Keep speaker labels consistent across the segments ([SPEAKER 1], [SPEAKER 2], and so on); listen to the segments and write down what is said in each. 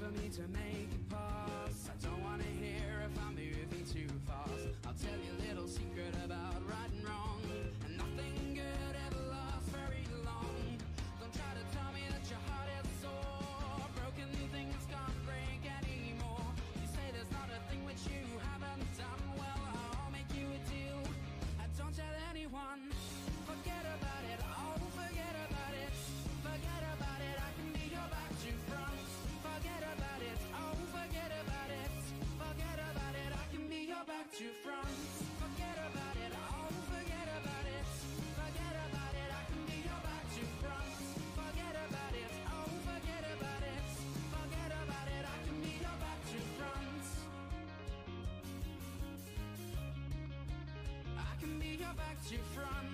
[SPEAKER 1] for me to make back to front. Forget about it. Oh, forget about it. Forget about it. I can be your back to front. Forget about it. Oh, forget about it. Forget about it. I can be your back to front. I can be your back to front.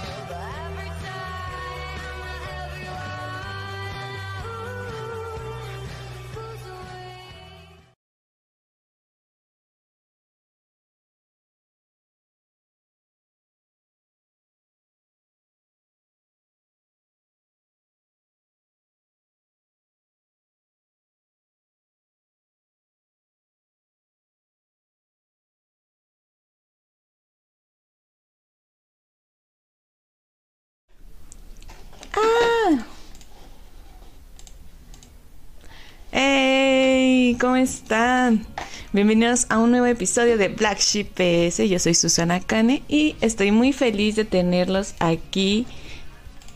[SPEAKER 2] ¿Cómo están? Bienvenidos a un nuevo episodio de Black Sheep PS. Yo soy Susana Kane y estoy muy feliz de tenerlos aquí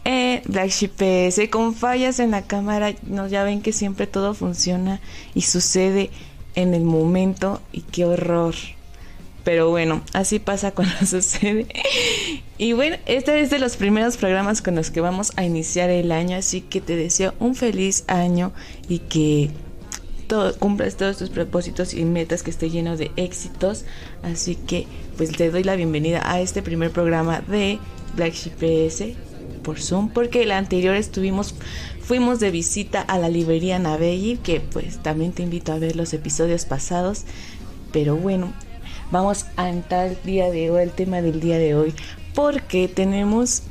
[SPEAKER 2] en Black Sheep PS. Con fallas en la cámara, no, ya ven que siempre todo funciona y sucede en el momento y qué horror. Pero bueno, así pasa cuando sucede. Y bueno, este es de los primeros programas con los que vamos a iniciar el año, así que te deseo un feliz año y que todo, cumplas todos tus propósitos y metas, que esté lleno de éxitos. Así que pues te doy la bienvenida a este primer programa de Black Sheep PS por Zoom, porque el anterior estuvimos, fuimos de visita a la librería Navelli, que pues también te invito a ver los episodios pasados. Pero bueno, vamos a entrar el día de hoy, el tema del día de hoy, porque tenemos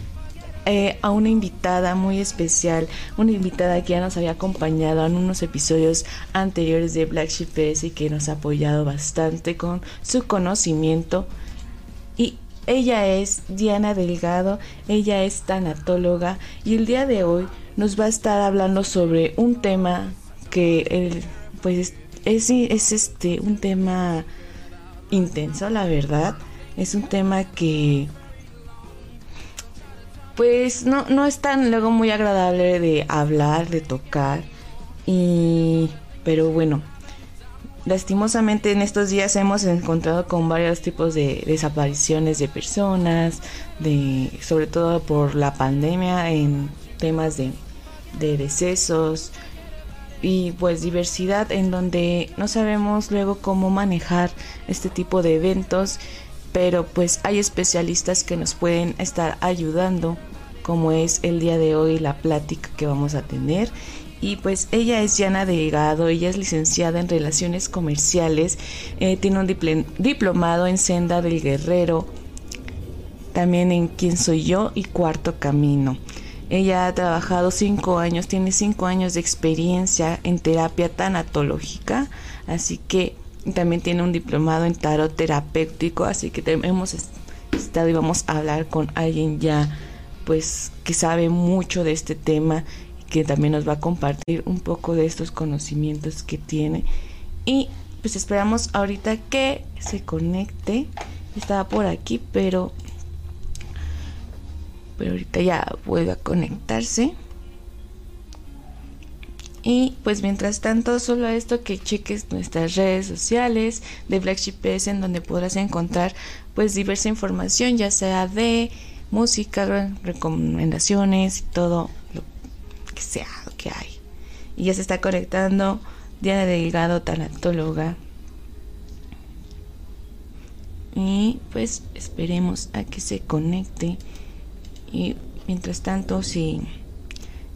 [SPEAKER 2] eh, a una invitada muy especial, una invitada que ya nos había acompañado en unos episodios anteriores de Black Sheep y que nos ha apoyado bastante con su conocimiento. Y ella es Diana Delgado, ella es tanatóloga y el día de hoy nos va a estar hablando sobre un tema que el, pues es, es este un tema intenso, la verdad. Es un tema que pues no, no es tan luego muy agradable de hablar, de tocar. Y pero bueno, lastimosamente en estos días hemos encontrado con varios tipos de desapariciones de personas, de sobre todo por la pandemia en temas de, de decesos y pues diversidad en donde no sabemos luego cómo manejar este tipo de eventos pero pues hay especialistas que nos pueden estar ayudando como es el día de hoy la plática que vamos a tener y pues ella es Yana Delgado, ella es licenciada en Relaciones Comerciales, eh, tiene un diplomado en Senda del Guerrero también en Quién soy yo y Cuarto Camino. Ella ha trabajado cinco años, tiene cinco años de experiencia en terapia tanatológica, así que también tiene un diplomado en tarot terapéutico, así que hemos estado y vamos a hablar con alguien ya pues que sabe mucho de este tema que también nos va a compartir un poco de estos conocimientos que tiene. Y pues esperamos ahorita que se conecte. Estaba por aquí pero pero ahorita ya vuelve a conectarse y pues mientras tanto, solo esto que cheques nuestras redes sociales de Flagship PS en donde podrás encontrar pues diversa información, ya sea de música, recomendaciones y todo lo que sea lo que hay. Y ya se está conectando Diana Delgado, tanatóloga. Y pues esperemos a que se conecte. Y mientras tanto, si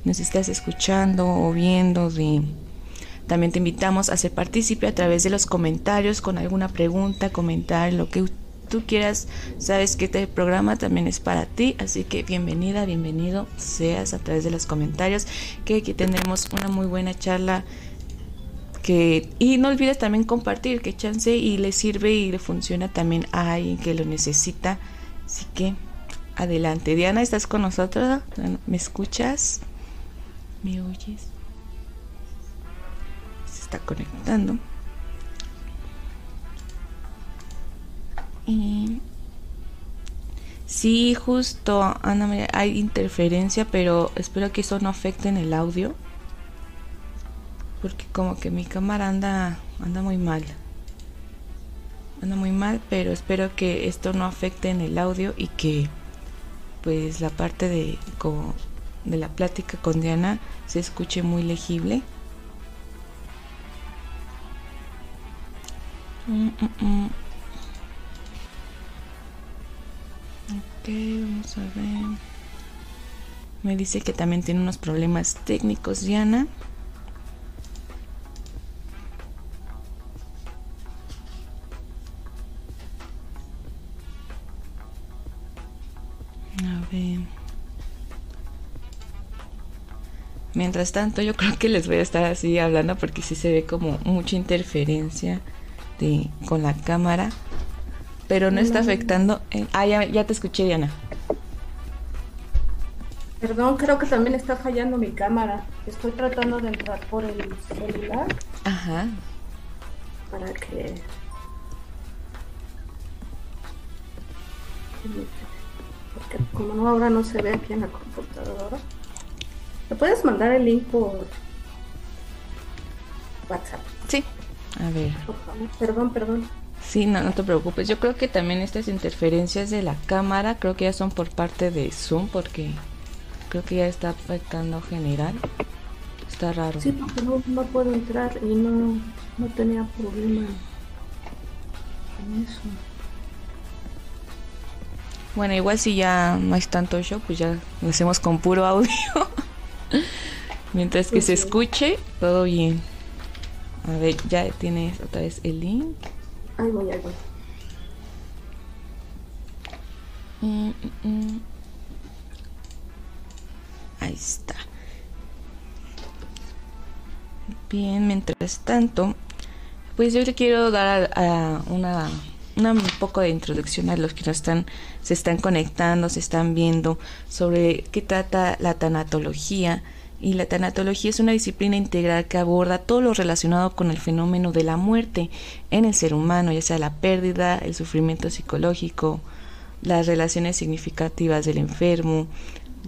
[SPEAKER 2] nos estás escuchando o viendo, también te invitamos a ser partícipe a través de los comentarios con alguna pregunta, comentar lo que tú quieras. Sabes que este programa también es para ti, así que bienvenida, bienvenido seas a través de los comentarios, que aquí tendremos una muy buena charla. Que, y no olvides también compartir que chance y le sirve y le funciona también a alguien que lo necesita. Así que adelante. Diana, ¿estás con nosotros? ¿Me escuchas? ¿Me oyes? Se está conectando. Y sí, justo, Ana hay interferencia, pero espero que eso no afecte en el audio. Porque como que mi cámara anda anda muy mal. Anda muy mal, pero espero que esto no afecte en el audio y que pues la parte de como de la plática con Diana se escuche muy legible. Mm, mm, mm. Ok, vamos a ver. Me dice que también tiene unos problemas técnicos, Diana. A ver. Mientras tanto, yo creo que les voy a estar así hablando porque sí se ve como mucha interferencia de, con la cámara pero no está afectando. Ah, ya, te escuché, Diana.
[SPEAKER 3] Perdón, creo que también está fallando mi cámara. Estoy tratando de entrar por el celular.
[SPEAKER 2] Ajá.
[SPEAKER 3] Para que. Porque como no ahora no se ve aquí en la computadora. ¿Me puedes mandar el link por WhatsApp?
[SPEAKER 2] Sí. A ver.
[SPEAKER 3] Por favor. Perdón, perdón.
[SPEAKER 2] Sí, no, no te preocupes. Yo creo que también estas interferencias de la cámara, creo que ya son por parte de Zoom, porque creo que ya está afectando general. Está raro.
[SPEAKER 3] Sí, porque no, puedo entrar y no, no tenía problema con eso.
[SPEAKER 2] Bueno, igual si ya no hay tanto show, pues ya lo hacemos con puro audio. Mientras que se escuche, todo bien. A ver, ya tienes otra vez el link.
[SPEAKER 3] Ahí voy, ahí voy.
[SPEAKER 2] Mm, mm, mm. Ahí está. Bien, mientras tanto, pues yo le quiero dar a, una, un poco de introducción a los que nos están, se están conectando, se están viendo sobre qué trata la tanatología y la tanatología es una disciplina integral que aborda todo lo relacionado con el fenómeno de la muerte en el ser humano, ya sea la pérdida, el sufrimiento psicológico, las relaciones significativas del enfermo.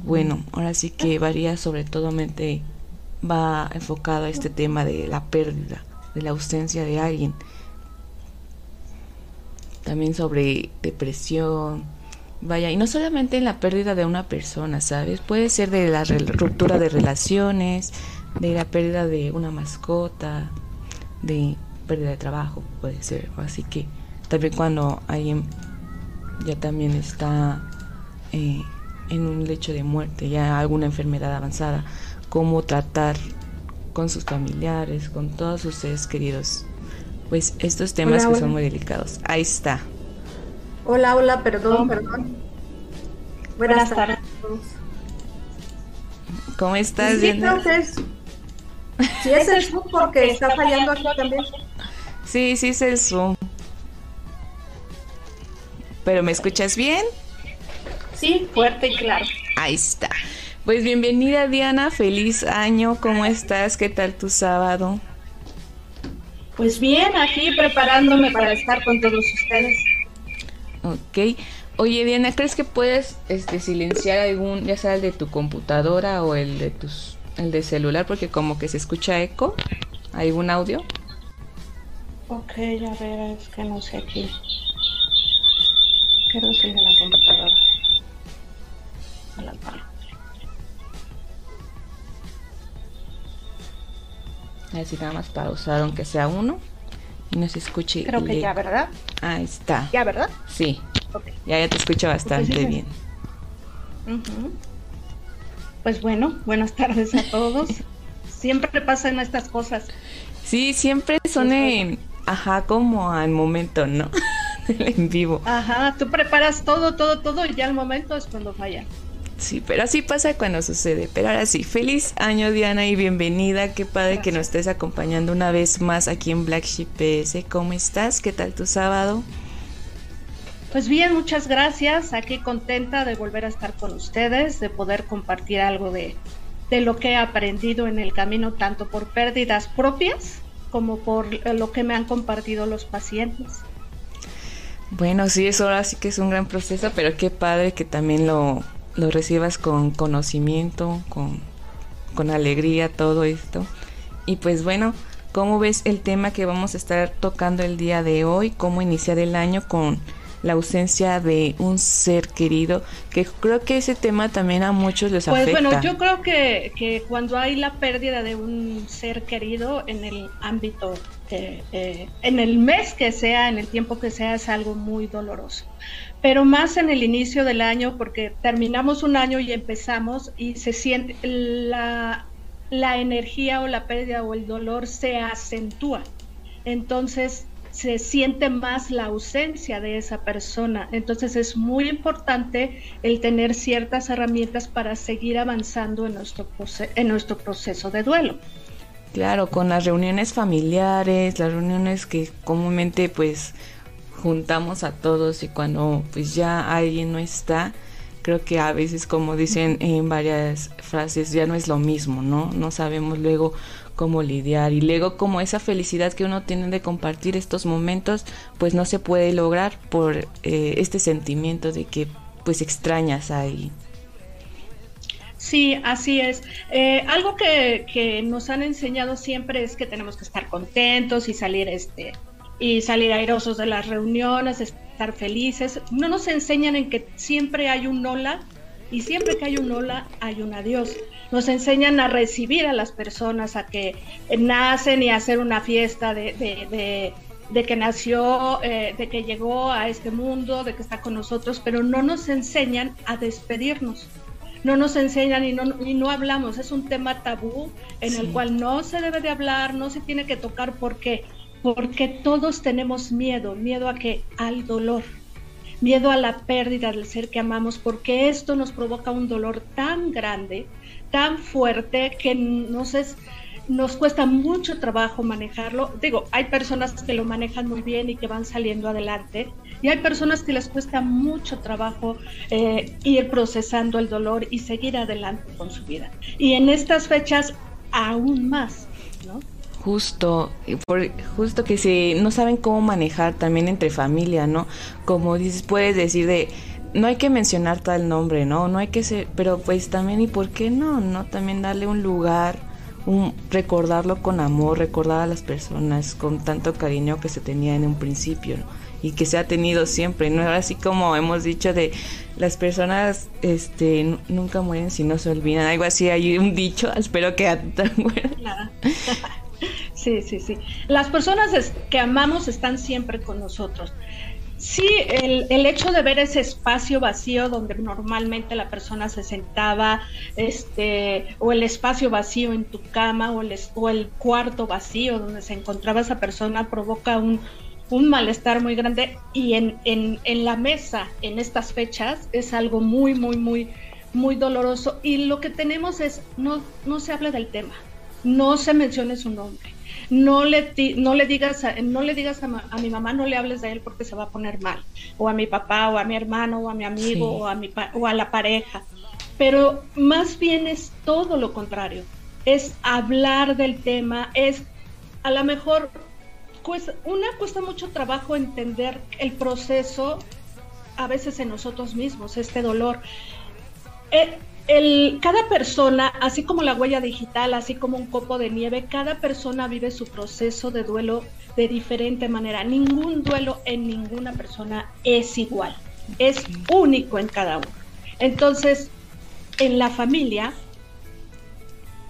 [SPEAKER 2] Bueno, ahora sí que varía sobre todo va enfocado a este tema de la pérdida, de la ausencia de alguien. También sobre depresión, Vaya, y no solamente en la pérdida de una persona, ¿sabes? Puede ser de la ruptura de relaciones, de la pérdida de una mascota, de pérdida de trabajo, puede ser. Así que también cuando alguien ya también está eh, en un lecho de muerte, ya alguna enfermedad avanzada, cómo tratar con sus familiares, con todos sus seres queridos. Pues estos temas que son muy delicados. Ahí está.
[SPEAKER 3] Hola, hola, perdón, perdón. Buenas tardes. a todos.
[SPEAKER 2] ¿Cómo estás,
[SPEAKER 3] Sí,
[SPEAKER 2] Diana?
[SPEAKER 3] creo que es. Sí, es el Zoom porque está fallando aquí también.
[SPEAKER 2] Sí, sí es el Zoom. ¿Pero me escuchas bien?
[SPEAKER 3] Sí, fuerte y claro.
[SPEAKER 2] Ahí está. Pues bienvenida Diana, feliz año, ¿cómo estás? ¿Qué tal tu sábado?
[SPEAKER 3] Pues bien, aquí preparándome para estar con todos ustedes.
[SPEAKER 2] Ok. Oye Diana, ¿crees que puedes este, silenciar algún, ya sea el de tu computadora o el de tus, el de celular, porque como que se escucha eco? ¿Algún audio?
[SPEAKER 3] Ok, a ver, es que no sé aquí. Quiero es
[SPEAKER 2] Así nada más pausar, aunque sea uno, y no se escuche.
[SPEAKER 3] Creo que ya. ¿verdad?
[SPEAKER 2] Ahí está.
[SPEAKER 3] Ya, ¿verdad?
[SPEAKER 2] Sí, ya, ya te escucho bastante
[SPEAKER 3] sí.
[SPEAKER 2] bien.
[SPEAKER 3] Pues bueno, buenas tardes a todos. Siempre pasan estas cosas.
[SPEAKER 2] Sí, siempre son en, ajá, como al momento, ¿no? en vivo.
[SPEAKER 3] Ajá, tú preparas todo, todo, todo y ya al momento es cuando falla.
[SPEAKER 2] Sí, pero así pasa cuando sucede. Pero ahora sí, feliz año Diana y bienvenida. Qué padre que nos estés acompañando una vez más aquí en Black Sheep PS. ¿Cómo estás? ¿Qué tal tu sábado?
[SPEAKER 3] Pues bien, muchas gracias. Aquí contenta de volver a estar con ustedes, de poder compartir algo de, de lo que he aprendido en el camino, tanto por pérdidas propias como por lo que me han compartido los pacientes.
[SPEAKER 2] Bueno, sí, eso ahora sí que es un gran proceso, pero qué padre que también lo, lo recibas con conocimiento, con, con alegría, todo esto. Y pues bueno, ¿cómo ves el tema que vamos a estar tocando el día de hoy? ¿Cómo iniciar el año con la ausencia de un ser querido? Que creo que ese tema también a muchos les
[SPEAKER 3] Pues
[SPEAKER 2] afecta.
[SPEAKER 3] bueno, yo creo que, que cuando hay la pérdida de un ser querido en el ámbito, eh, en el mes que sea, en el tiempo que sea, es algo muy doloroso. Pero más en el inicio del año, porque terminamos un año y empezamos y se siente la, la energía o la pérdida o el dolor se acentúa. Entonces se siente más la ausencia de esa persona. Entonces es muy importante el tener ciertas herramientas para seguir avanzando en nuestro, en nuestro proceso de duelo.
[SPEAKER 2] Claro, con las reuniones familiares, las reuniones que comúnmente pues juntamos a todos y cuando pues ya alguien no está, creo que a veces como dicen en varias frases ya no es lo mismo, ¿no? No sabemos luego cómo lidiar y luego como esa felicidad que uno tiene de compartir estos momentos pues no se puede lograr por eh, este sentimiento de que pues extrañas a alguien.
[SPEAKER 3] Sí, así es. Eh, algo que, que nos han enseñado siempre es que tenemos que estar contentos y salir este y salir airosos de las reuniones, estar felices. No nos enseñan en que siempre hay un hola y siempre que hay un hola hay un adiós. Nos enseñan a recibir a las personas, a que nacen y a hacer una fiesta de, de, de, de que nació, eh, de que llegó a este mundo, de que está con nosotros, pero no nos enseñan a despedirnos no nos enseñan y no, y no hablamos. Es un tema tabú en el cual no se debe de hablar, no se tiene que tocar. ¿Por qué? Porque todos tenemos miedo, miedo a que al dolor, miedo a la pérdida del ser que amamos, porque esto nos provoca un dolor tan grande, tan fuerte, que nos es nos cuesta mucho trabajo manejarlo. Digo, hay personas que lo manejan muy bien y que van saliendo adelante, y hay personas que les cuesta mucho trabajo eh, ir procesando el dolor y seguir adelante con su vida. Y en estas fechas, aún más, ¿no?
[SPEAKER 2] Justo, por, justo que si no saben cómo manejar también entre familia, ¿no? Como dices, puedes decir de, no hay que mencionar tal nombre, ¿no? No hay que ser, pero pues también, ¿y por qué no? ¿No? También darle un lugar, un, recordarlo con amor, recordar a las personas con tanto cariño que se tenía en un principio. Y que se ha tenido siempre, ¿no? Así como hemos dicho de las personas este nu- nunca mueren si no se olvidan, algo así, hay un dicho, espero que.
[SPEAKER 3] Sí, sí, sí. Las personas que amamos están siempre con nosotros. Sí, el, el hecho de ver ese espacio vacío donde normalmente la persona se sentaba, este, o el espacio vacío en tu cama, o el, o el cuarto vacío donde se encontraba esa persona, provoca un, un malestar muy grande. Y en, en, en la mesa en estas fechas es algo muy, muy, muy, muy doloroso. Y lo que tenemos es no, no se habla del tema, no se mencione su nombre, no le, no le digas, a, no le digas a, mi mamá, no le hables de él porque se va a poner mal, o a mi papá, o a mi hermano, o a mi amigo, o, a mi, o a la pareja. Pero más bien es todo lo contrario, es hablar del tema, es a lo mejor, pues, una cuesta mucho trabajo entender el proceso a veces en nosotros mismos, este dolor. Eh, el, cada persona, así como la huella digital, así como un copo de nieve, cada persona vive su proceso de duelo de diferente manera. Ningún duelo en ninguna persona es igual, es único en cada uno. Entonces, en la familia,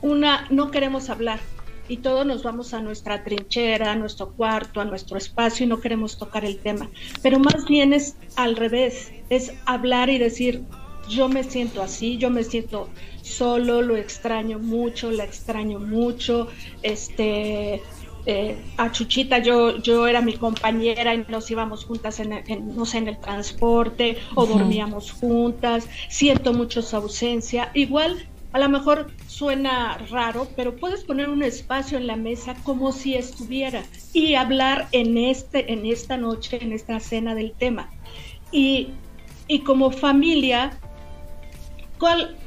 [SPEAKER 3] una no queremos hablar y todos nos vamos a nuestra trinchera, a nuestro cuarto, a nuestro espacio y no queremos tocar el tema. Pero más bien es al revés, es hablar y decir, yo me siento así, yo me siento solo, lo extraño mucho, la extraño mucho, este, eh, a Chuchita yo, yo era mi compañera y nos íbamos juntas en, no sé, en el transporte o dormíamos juntas, siento mucho su ausencia, igual a lo mejor suena raro, pero puedes poner un espacio en la mesa como si estuviera y hablar en, este, en esta noche, en esta cena del tema. Y, y como familia,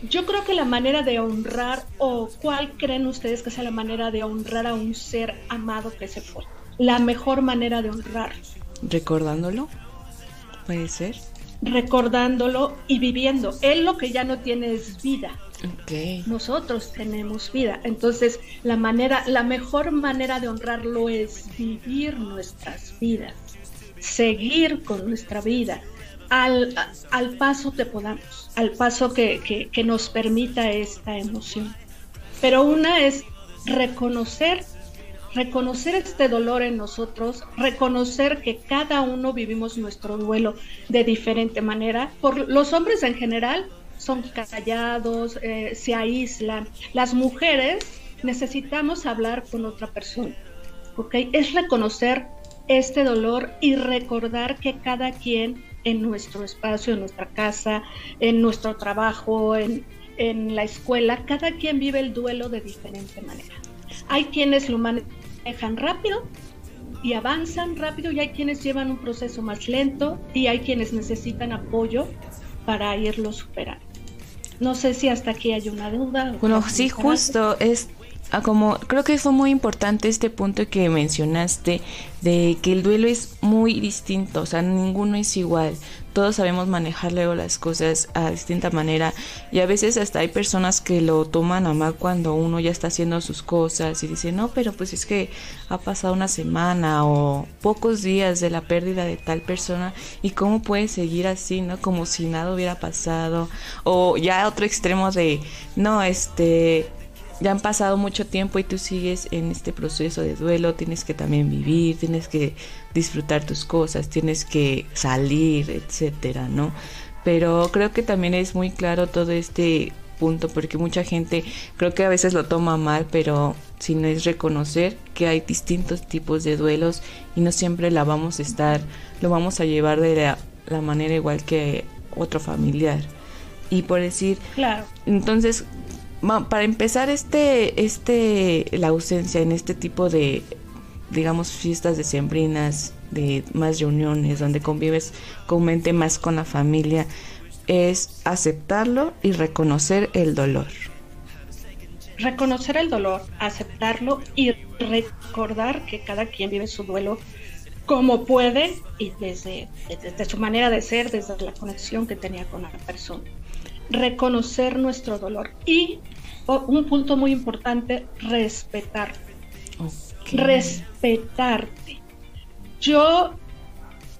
[SPEAKER 3] yo creo que la manera de honrar, o cuál creen ustedes que sea la manera de honrar a un ser amado que se fue? La mejor manera de honrar.
[SPEAKER 2] Recordándolo, puede ser.
[SPEAKER 3] Recordándolo y viviendo. Él lo que ya no tiene es vida. Nosotros tenemos vida. Entonces, la manera, la mejor manera de honrarlo es vivir nuestras vidas, seguir con nuestra vida, al, al paso que podamos, al paso que, que, nos permita esta emoción. Pero una es reconocer reconocer este dolor en nosotros, reconocer que cada uno vivimos nuestro duelo de diferente manera. Por los hombres en general son callados, eh, se aíslan. Las mujeres necesitamos hablar con otra persona. ¿ok? Es reconocer este dolor y recordar que cada quien en nuestro espacio, en nuestra casa, en nuestro trabajo, en, la escuela, cada quien vive el duelo de diferente manera. Hay quienes lo manejan rápido y avanzan rápido y hay quienes llevan un proceso más lento y hay quienes necesitan apoyo para irlo superando. No sé si hasta aquí hay una duda.
[SPEAKER 2] Bueno, sí, justo es Ah, como creo que fue muy importante este punto que mencionaste de que el duelo es muy distinto, o sea, ninguno es igual. Todos sabemos manejar luego las cosas a distinta manera y a veces hasta hay personas que lo toman a mal cuando uno ya está haciendo sus cosas y dice, no, pero pues es que ha pasado una semana o pocos días de la pérdida de tal persona y cómo puede seguir así, ¿no? Como si nada hubiera pasado o ya otro extremo de, no, este ya han pasado mucho tiempo y tú sigues en este proceso de duelo, tienes que también vivir, tienes que disfrutar tus cosas, tienes que salir, etcétera, ¿no? Pero creo que también es muy claro todo este punto porque mucha gente creo que a veces lo toma mal, pero si no es reconocer que hay distintos tipos de duelos y no siempre la vamos a estar, lo vamos a llevar de la, la manera igual que otro familiar. Y por decir,
[SPEAKER 3] claro.
[SPEAKER 2] entonces para empezar este este la ausencia en este tipo de digamos fiestas decembrinas de más reuniones donde convives comúnmente más con la familia es aceptarlo y reconocer el dolor.
[SPEAKER 3] Reconocer el dolor aceptarlo y recordar que cada quien vive su duelo como puede y desde, desde su manera de ser desde la conexión que tenía con la persona reconocer nuestro dolor y un punto muy importante, respetar. Respetarte. Yo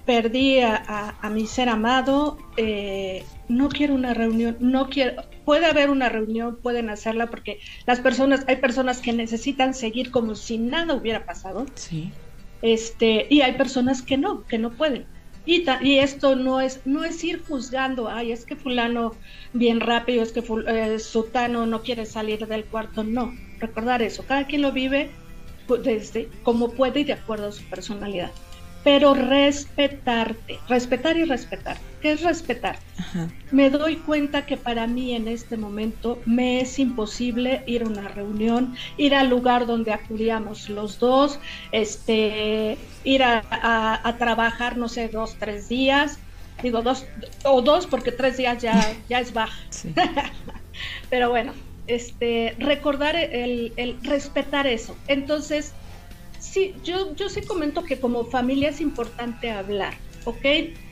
[SPEAKER 3] perdí a, mi ser amado, eh, no quiero una reunión, no quiero, puede haber una reunión, pueden hacerla porque las personas, hay personas que necesitan seguir como si nada hubiera pasado.
[SPEAKER 2] Sí.
[SPEAKER 3] Este, y hay personas que no, que no pueden. Y, y, esto no es, no es ir juzgando, ay, es que fulano bien rápido, es que eh, sutano no quiere salir del cuarto, no, recordar eso, cada quien lo vive desde como puede y de acuerdo a su personalidad. Pero respetarte, respetar y respetar. ¿Qué es respetar? Me doy cuenta que para mí en este momento me es imposible ir a una reunión, ir al lugar donde acudíamos los dos, este, ir a, trabajar, no sé, dos, tres días, digo dos o dos porque tres días ya, ya es baja. pero bueno, este, recordar el, el respetar eso. Entonces, sí, yo, yo sí comento que como familia es importante hablar, ¿ok?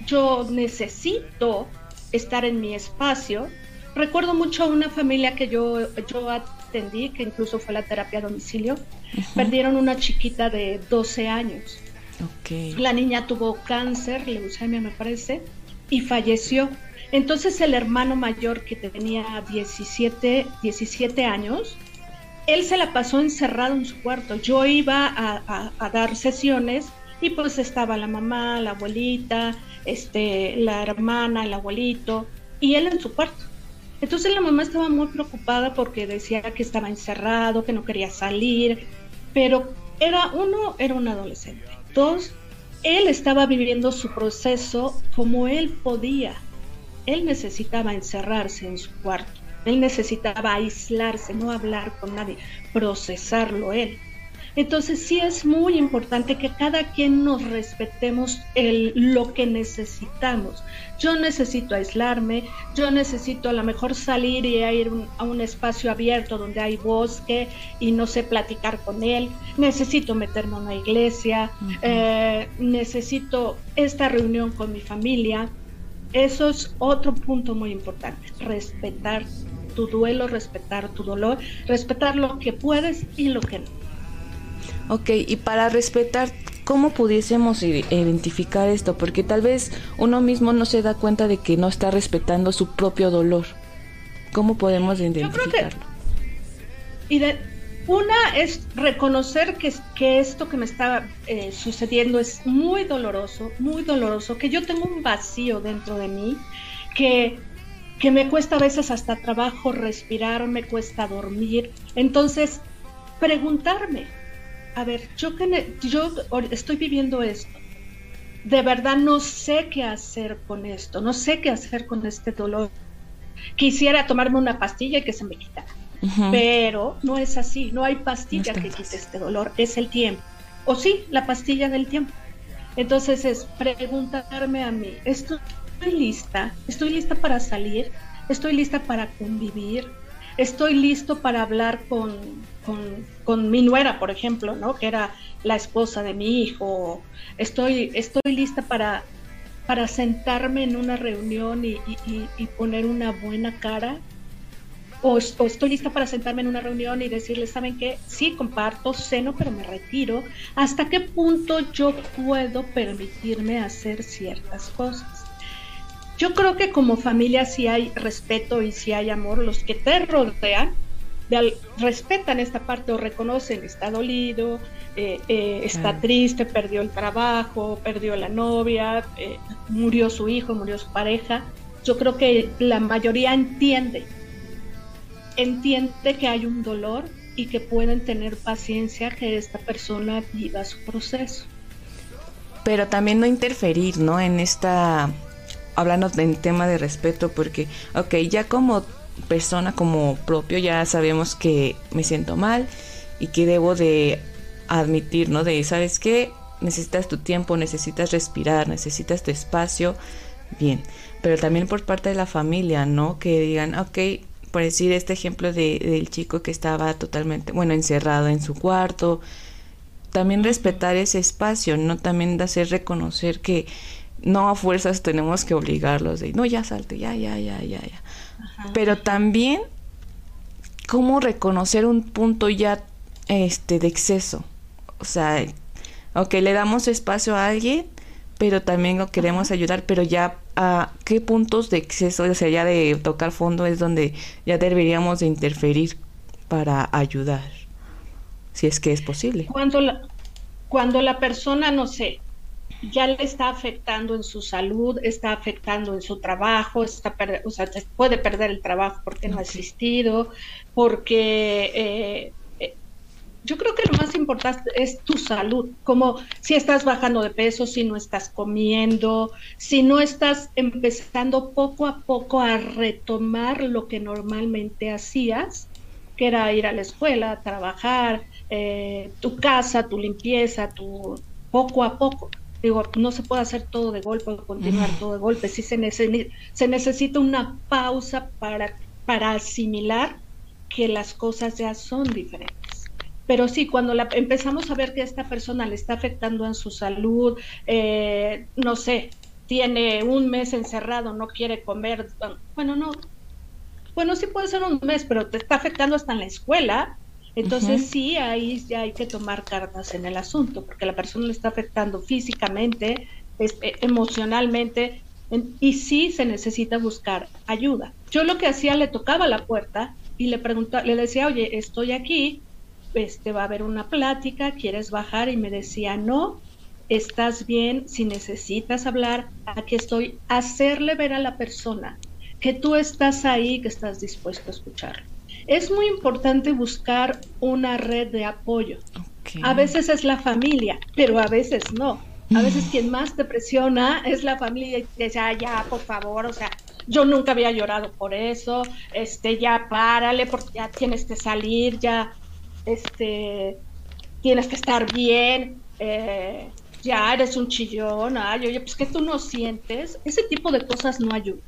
[SPEAKER 3] Yo necesito estar en mi espacio. Recuerdo mucho a una familia que yo, yo atendí, que incluso fue la terapia a domicilio. Perdieron una chiquita de 12 años. Okay. La niña tuvo cáncer, leucemia me parece, y falleció. Entonces el hermano mayor que tenía 17, 17 años, él se la pasó encerrado en su cuarto. Yo iba a, dar sesiones y pues estaba la mamá, la abuelita, este, la hermana, el abuelito y él en su cuarto. Entonces la mamá estaba muy preocupada porque decía que estaba encerrado, que no quería salir, pero era uno, era un adolescente. Dos, él estaba viviendo su proceso como él podía. Él necesitaba encerrarse en su cuarto. Él necesitaba aislarse, no hablar con nadie, procesarlo él. Entonces sí es muy importante que cada quien nos respetemos el, lo que necesitamos. Yo necesito aislarme, yo necesito a lo mejor salir y ir a un espacio abierto donde hay bosque y no sé platicar con él, necesito meterme a una iglesia, eh, necesito esta reunión con mi familia. Eso es otro punto muy importante, respetar tu duelo, respetar tu dolor, respetar lo que puedes y lo que no.
[SPEAKER 2] Ok, y para respetar, ¿cómo pudiésemos identificar esto? Porque tal vez uno mismo no se da cuenta de que no está respetando su propio dolor. ¿Cómo podemos identificarlo?
[SPEAKER 3] y de, una es reconocer que, que esto que me está eh, sucediendo es muy doloroso, muy doloroso, que yo tengo un vacío dentro de mí, que que me cuesta a veces hasta trabajo respirar, me cuesta dormir. Entonces, preguntarme, a ver, yo, que yo estoy viviendo esto, de verdad no sé qué hacer con esto, no sé qué hacer con este dolor. Quisiera tomarme una pastilla y que se me quitara, pero no es así, no hay pastilla que quite este dolor, es el tiempo. O sí, la pastilla del tiempo. Entonces es preguntarme a mí, ¿esto estoy lista, estoy lista para salir, estoy lista para convivir, estoy listo para hablar con, con, mi nuera, por ejemplo, ¿no? que era la esposa de mi hijo, estoy, estoy lista para, para sentarme en una reunión y, poner una buena cara. O, o, estoy lista para sentarme en una reunión y decirles, ¿saben qué? Sí, comparto, seno, pero me retiro. ¿Hasta qué punto yo puedo permitirme hacer ciertas cosas? Yo creo que como familia si hay respeto y si hay amor, los que te rodean respetan esta parte o reconocen, está dolido, eh, eh, está triste, perdió el trabajo, perdió la novia, eh, murió su hijo, murió su pareja. Yo creo que la mayoría entiende, entiende que hay un dolor y que pueden tener paciencia que esta persona viva su proceso.
[SPEAKER 2] Pero también no interferir, ¿no? En esta hablando del tema de respeto, porque, ok, ya como persona, como propio, ya sabemos que me siento mal y que debo de admitir, ¿no? De, ¿sabes qué? Necesitas tu tiempo, necesitas respirar, necesitas tu espacio, bien. Pero también por parte de la familia, ¿no? Que digan, ok, por decir este ejemplo de, del chico que estaba totalmente, bueno, encerrado en su cuarto, también respetar ese espacio, ¿no? También de hacer reconocer que no a fuerzas tenemos que obligarlos de, no, ya salte, ya, ya, ya, ya, ya. Pero también, ¿cómo reconocer un punto ya este de exceso? O sea, ok, le damos espacio a alguien, pero también lo queremos ayudar, pero ya a qué puntos de exceso, o sea, ya de tocar fondo es donde ya deberíamos de interferir para ayudar, si es que es posible.
[SPEAKER 3] Cuando la, cuando la persona, no sé, ya le está afectando en su salud, está afectando en su trabajo, está o sea, puede perder el trabajo porque no ha asistido, porque eh, eh, yo creo que lo más importante es tu salud, como si estás bajando de peso, si no estás comiendo, si no estás empezando poco a poco a retomar lo que normalmente hacías, que era ir a la escuela, trabajar, eh, tu casa, tu limpieza, tu poco a poco. Digo, no se puede hacer todo de golpe, continuar todo de golpe. Sí se, se necesita una pausa para, para asimilar que las cosas ya son diferentes. Pero sí, cuando la, empezamos a ver que esta persona le está afectando en su salud, eh, no sé, tiene un mes encerrado, no quiere comer, bueno, no, bueno, sí puede ser un mes, pero te está afectando hasta en la escuela, entonces sí, ahí ya hay que tomar cartas en el asunto, porque la persona le está afectando físicamente, eh, emocionalmente, y sí se necesita buscar ayuda. Yo lo que hacía, le tocaba la puerta y le preguntaba, le decía, oye, estoy aquí, este, va a haber una plática, ¿quieres bajar? Y me decía, no, estás bien, si necesitas hablar, aquí estoy, hacerle ver a la persona que tú estás ahí, que estás dispuesto a escuchar. Es muy importante buscar una red de apoyo. A veces es la familia, pero a veces no. A veces quien más te presiona es la familia y te dice, ah, ya, por favor, o sea, yo nunca había llorado por eso, este, ya párale, porque ya tienes que salir, ya este, tienes que estar bien, eh, ya eres un chillón, ay, oye, pues que tú no sientes, ese tipo de cosas no ayudan.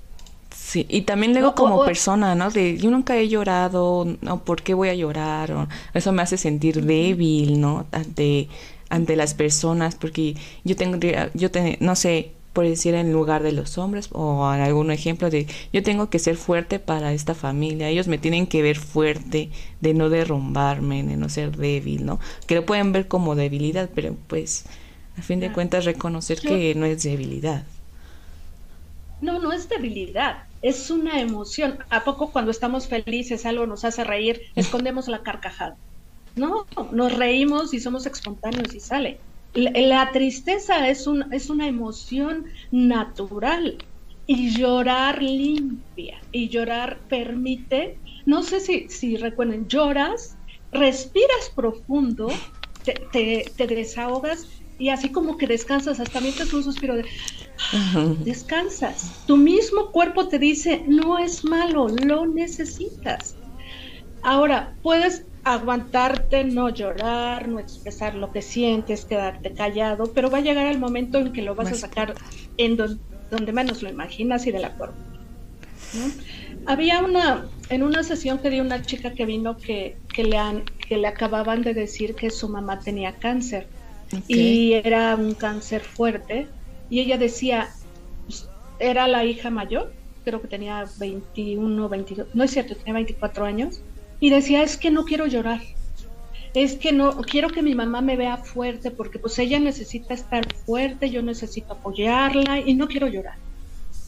[SPEAKER 2] Sí, y también luego como persona, ¿no? De yo nunca he llorado, no, ¿por qué voy a llorar? O, eso me hace sentir débil, ¿no? Ante, ante las personas, porque yo tengo, yo te, no sé, por decir en lugar de los hombres o algún ejemplo de yo tengo que ser fuerte para esta familia, ellos me tienen que ver fuerte, de no derrumbarme, de no ser débil, ¿no? Que lo pueden ver como debilidad, pero pues a fin de cuentas reconocer que no es debilidad.
[SPEAKER 3] No, no es debilidad, es una emoción. ¿A poco cuando estamos felices algo nos hace reír, escondemos la carcajada? No, nos reímos y somos espontáneos y sale la, tristeza es, un, es una emoción natural y llorar limpia y llorar permite, no sé si, si recuerden, lloras, respiras profundo, te, te, desahogas y así como que descansas, hasta mientras un suspiro de descansas. Tu mismo cuerpo te dice, no es malo, lo necesitas. Ahora, puedes aguantarte, no llorar, no expresar lo que sientes, quedarte callado, pero va a llegar el momento en que lo vas a sacar en donde menos lo imaginas y de la forma. Había una, en una sesión que dio una chica que vino que, que, le, han, que le acababan de decir que su mamá tenía cáncer y era un cáncer fuerte. Y ella decía, pues, era la hija mayor, creo que tenía 21, 22, no es cierto, tenía 24 años y decía, es que no quiero llorar, es que no, quiero que mi mamá me vea fuerte porque pues ella necesita estar fuerte, yo necesito apoyarla y no quiero llorar.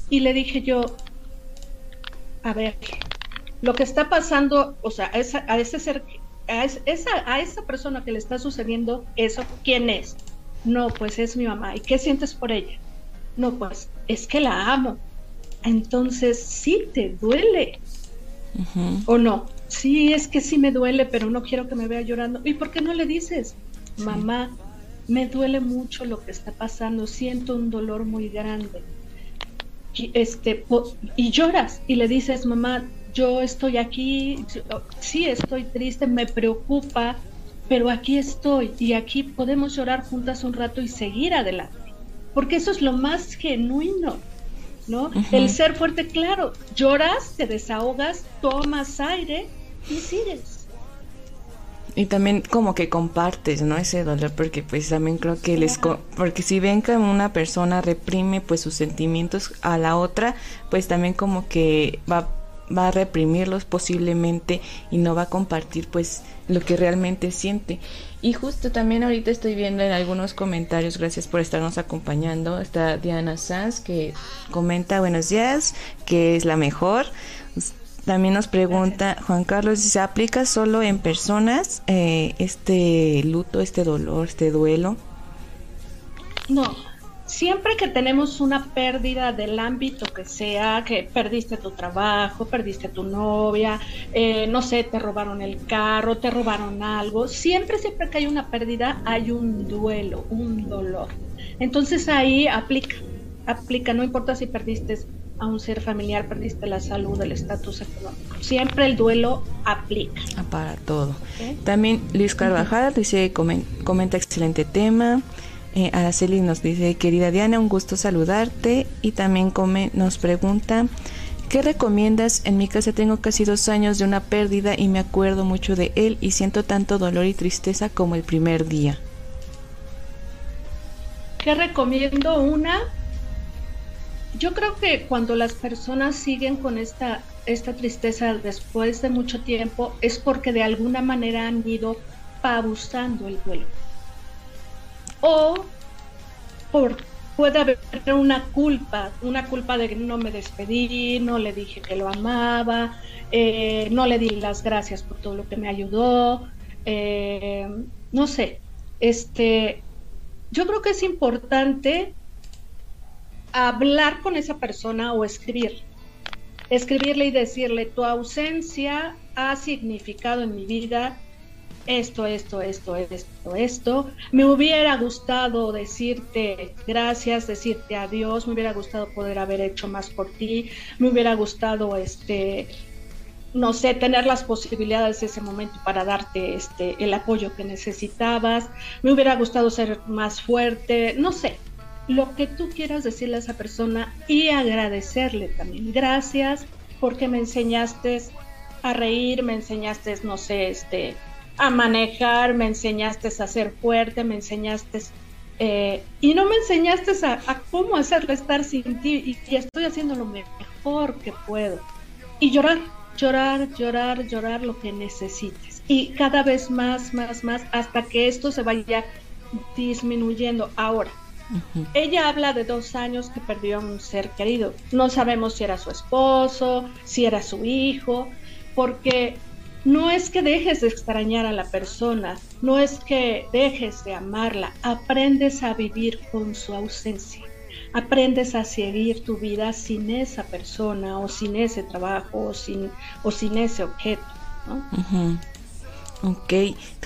[SPEAKER 3] Y le dije yo, a ver, lo que está pasando, o sea, a, a ese ser, a esa, a esa persona que le está sucediendo eso, ¿quién es? No, pues es mi mamá. ¿Y qué sientes por ella? No, pues es que la amo. Entonces sí te duele. ¿O no? sí, es que sí me duele, pero no quiero que me vea llorando. ¿Y por qué no le dices, mamá, me duele mucho lo que está pasando, siento un dolor muy grande? Y, este, y lloras y le dices, mamá, yo estoy aquí, sí estoy triste, me preocupa, pero aquí estoy y aquí podemos llorar juntas un rato y seguir adelante, porque eso es lo más genuino. ¿no? El ser fuerte, claro, lloras, te desahogas, tomas aire y sigues.
[SPEAKER 2] Y también como que compartes, ¿no? Ese dolor, porque pues también creo que les... porque si ven que una persona reprime pues sus sentimientos a la otra, pues también como que va, va a reprimirlos posiblemente y no va a compartir pues lo que realmente siente. Y justo también ahorita estoy viendo en algunos comentarios, gracias por estarnos acompañando, está Diana Sanz que comenta buenos días, que es la mejor. También nos pregunta Juan Carlos si se aplica solo en personas eh, este luto, este dolor, este duelo.
[SPEAKER 3] No, siempre que tenemos una pérdida del ámbito que sea, que perdiste tu trabajo, perdiste tu novia, eh, no sé, te robaron el carro, te robaron algo, siempre, siempre que hay una pérdida hay un duelo, un dolor. Entonces ahí aplica, aplica, no importa si perdiste a un ser familiar, perdiste la salud, el estatus económico. Siempre el duelo aplica.
[SPEAKER 2] Ah, para todo. También Luis Carvajal dice, comenta excelente tema. Eh, Araceli nos dice, querida Diana, un gusto saludarte. Y también nos pregunta, ¿qué recomiendas? En mi casa tengo casi dos años de una pérdida y me acuerdo mucho de él y siento tanto dolor y tristeza como el primer día.
[SPEAKER 3] ¿Qué recomiendo? Una, yo creo que cuando las personas siguen con esta, esta tristeza después de mucho tiempo es porque de alguna manera han ido pausando el duelo o por, puede haber una culpa, una culpa de que no me despedí, no le dije que lo amaba, eh, no le di las gracias por todo lo que me ayudó, eh, no sé, este, yo creo que es importante hablar con esa persona o escribir, escribirle y decirle, tu ausencia ha significado en mi vida esto, esto, esto, esto, esto. Me hubiera gustado decirte gracias, decirte adiós, me hubiera gustado poder haber hecho más por ti, me hubiera gustado, este, no sé, tener las posibilidades de ese momento para darte este, el apoyo que necesitabas, me hubiera gustado ser más fuerte, no sé, lo que tú quieras decirle a esa persona y agradecerle también. Gracias porque me enseñaste a reír, me enseñaste, no sé, este, a manejar, me enseñaste a ser fuerte, me enseñaste eh, y no me enseñaste a, cómo hacerle estar sin ti y, estoy haciendo lo mejor que puedo. Y llorar, llorar, llorar, llorar lo que necesites. Y cada vez más, más, más, hasta que esto se vaya disminuyendo. Ahora, ella habla de dos años que perdió a un ser querido. No sabemos si era su esposo, si era su hijo, porque no es que dejes de extrañar a la persona, no es que dejes de amarla, aprendes a vivir con su ausencia, aprendes a seguir tu vida sin esa persona o sin ese trabajo o sin, o sin ese objeto.
[SPEAKER 2] Ok,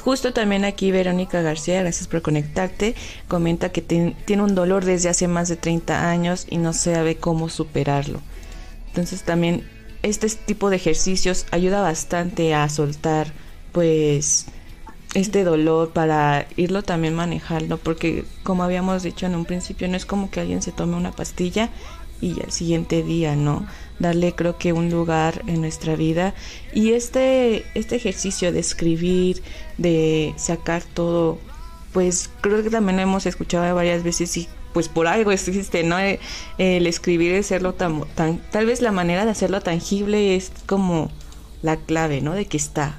[SPEAKER 2] justo también aquí Verónica García, gracias por conectarte, comenta que tiene un dolor desde hace más de 30 años y no sabe cómo superarlo. Entonces también este tipo de ejercicios ayuda bastante a soltar pues este dolor para irlo también manejando porque como habíamos dicho en un principio no es como que alguien se tome una pastilla y al siguiente día no darle creo que un lugar en nuestra vida. Y este este ejercicio de escribir de sacar todo pues creo que también lo hemos escuchado varias veces y pues por algo existe, ¿no? Eh, el escribir es hacerlo tan, tan, tal vez la manera de hacerlo tangible es como la clave, ¿no? De que está,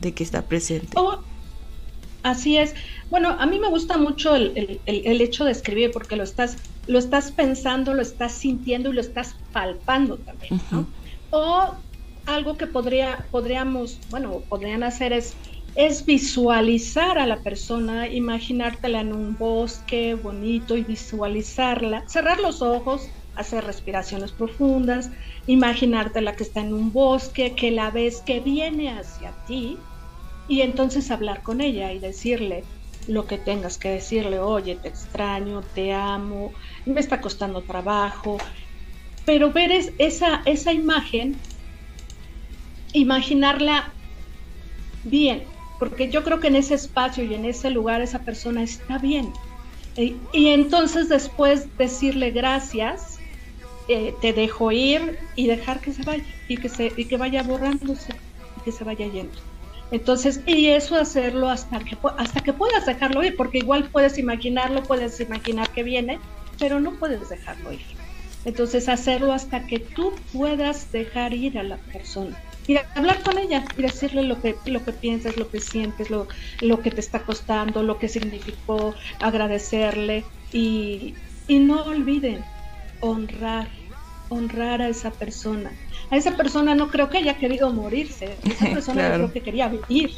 [SPEAKER 2] de que está presente.
[SPEAKER 3] Oh, así es. Bueno, a mí me gusta mucho el, hecho de escribir porque lo estás, lo estás pensando, lo estás sintiendo y lo estás palpando también, ¿no? O algo que podría, podríamos, bueno, podrían hacer es es visualizar a la persona, imaginártela en un bosque bonito y visualizarla, cerrar los ojos, hacer respiraciones profundas, imaginártela que está en un bosque, que la ves que viene hacia ti y entonces hablar con ella y decirle lo que tengas que decirle, oye, te extraño, te amo, me está costando trabajo, pero ver esa, esa imagen, imaginarla bien, porque yo creo que en ese espacio y en ese lugar esa persona está bien. Y, entonces después decirle gracias, eh, te dejo ir y dejar que se vaya y que, se, y que vaya borrándose y que se vaya yendo. Entonces, y eso hacerlo hasta que, hasta que puedas dejarlo ir, porque igual puedes imaginarlo, puedes imaginar que viene, pero no puedes dejarlo ir. Entonces, hacerlo hasta que tú puedas dejar ir a la persona y hablar con ella y decirle lo que, lo que piensas, lo que sientes, lo, lo que te está costando, lo que significó, agradecerle y, no olviden honrar, honrar a esa persona. A esa persona no creo que haya querido morirse, esa persona creo que quería vivir.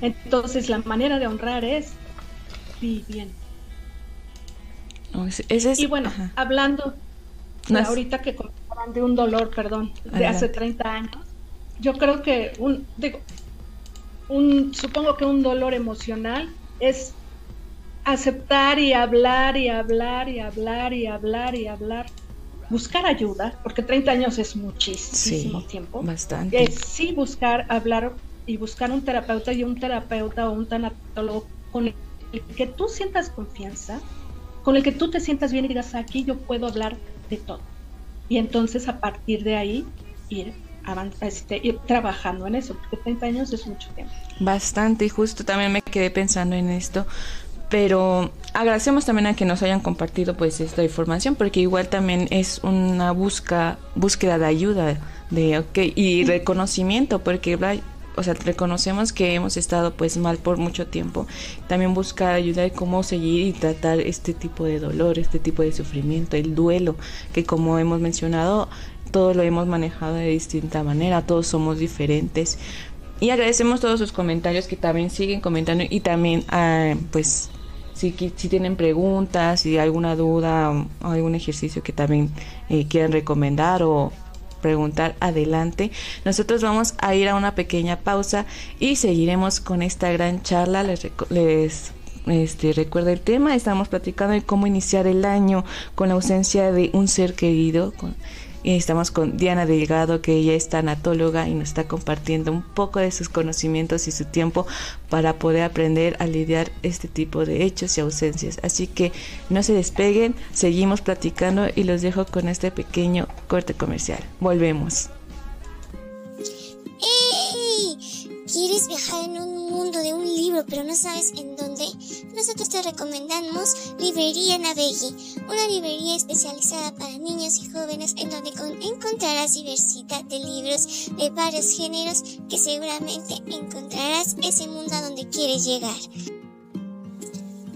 [SPEAKER 3] Entonces la manera de honrar es viviendo.
[SPEAKER 2] Oh, ese- ese es-
[SPEAKER 3] Y bueno,
[SPEAKER 2] ajá.
[SPEAKER 3] hablando
[SPEAKER 2] No es-
[SPEAKER 3] ahorita que comentaban de un dolor, perdón, de
[SPEAKER 2] Adelante.
[SPEAKER 3] hace 30 años, yo creo que un, digo, un, supongo que un dolor emocional es aceptar y hablar y hablar y hablar y hablar y hablar, buscar ayuda, porque 30 años es muchísimo
[SPEAKER 2] Sí,
[SPEAKER 3] tiempo.
[SPEAKER 2] bastante.
[SPEAKER 3] Sí buscar hablar y buscar un terapeuta y un terapeuta o un tanatólogo con el que tú sientas confianza, con el que tú te sientas bien y digas, aquí yo puedo hablar de todo. Y entonces a partir de ahí ir, este, ir trabajando en eso, porque 30 años es mucho tiempo.
[SPEAKER 2] Bastante, y justo también me quedé pensando en esto. Pero agradecemos también a que nos hayan compartido pues esta información, porque igual también es una busca, búsqueda de ayuda, de ok, y reconocimiento, porque o sea, reconocemos que hemos estado pues mal por mucho tiempo. También buscar ayuda de cómo seguir y tratar este tipo de dolor, este tipo de sufrimiento, el duelo, que como hemos mencionado, todo lo hemos manejado de distinta manera, todos somos diferentes. Y agradecemos todos sus comentarios que también siguen comentando y también ah, pues si, si tienen preguntas, si alguna duda o algún ejercicio que también eh, quieran recomendar o preguntar adelante. Nosotros vamos a ir a una pequeña pausa y seguiremos con esta gran charla. Les, les este, el tema, estamos platicando de cómo iniciar el año con la ausencia de un ser querido. Y estamos con Diana Delgado, que ella es tanatóloga y nos está compartiendo un poco de sus conocimientos y su tiempo para poder aprender a lidiar este tipo de hechos y ausencias. Así que no se despeguen, seguimos platicando y los dejo con este pequeño corte comercial. Volvemos.
[SPEAKER 4] ¿Quieres viajar en un mundo de un libro pero no sabes en dónde? Nosotros te recomendamos Librería Navegui, una librería especializada para niños y jóvenes en donde con- encontrarás diversidad de libros de varios géneros que seguramente encontrarás ese mundo a donde quieres llegar.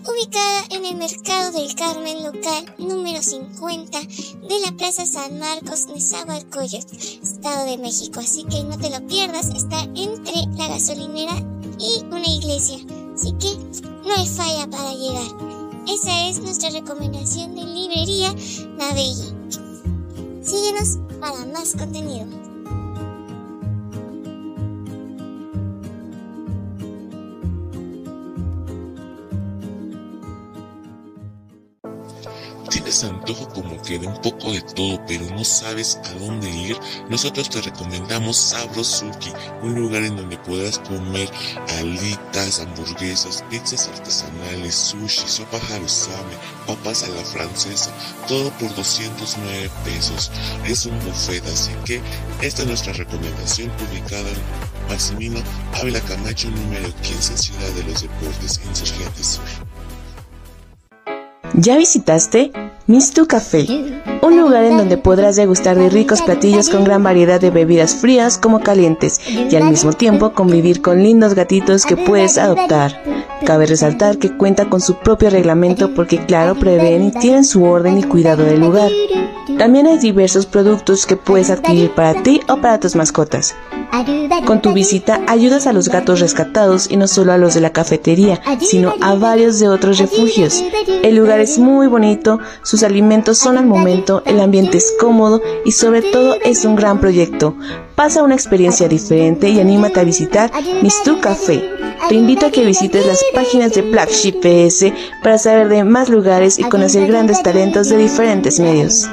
[SPEAKER 4] Ubicada en el Mercado del Carmen local número 50 de la Plaza San Marcos, Nezahualcóyotl, Estado de México. Así que no te lo pierdas, está entre la gasolinera y una iglesia. Así que no hay falla para llegar. Esa es nuestra recomendación de librería Navegui. Síguenos para más contenido.
[SPEAKER 5] ¿Tienes antojo como que de un poco de todo, pero no sabes a dónde ir? Nosotros te recomendamos Sabrosuki, un lugar en donde podrás comer alitas, hamburguesas, pizzas artesanales, sushi, sopa harusame, papas a la francesa, todo por 209 pesos. Es un buffet, así que esta es nuestra recomendación ubicada en Maximino Ávila Camacho número 15, Ciudad de los Deportes, Insurgentes Sur.
[SPEAKER 2] ¿Ya visitaste Mistu Café? Un lugar en donde podrás degustar de ricos platillos con gran variedad de bebidas frías como calientes y al mismo tiempo convivir con lindos gatitos que puedes adoptar. Cabe resaltar que cuenta con su propio reglamento porque claro prevén y tienen su orden y cuidado del lugar. También hay diversos productos que puedes adquirir para ti o para tus mascotas. Con tu visita ayudas a los gatos rescatados y no solo a los de la cafetería, sino a varios de otros refugios. El lugar es muy bonito, sus alimentos son al momento, el ambiente es cómodo y sobre todo es un gran proyecto. Pasa una experiencia diferente y anímate a visitar Mistu Café. Te invito a que visites las páginas de Black Sheep PS para saber de más lugares y conocer grandes talentos de diferentes medios.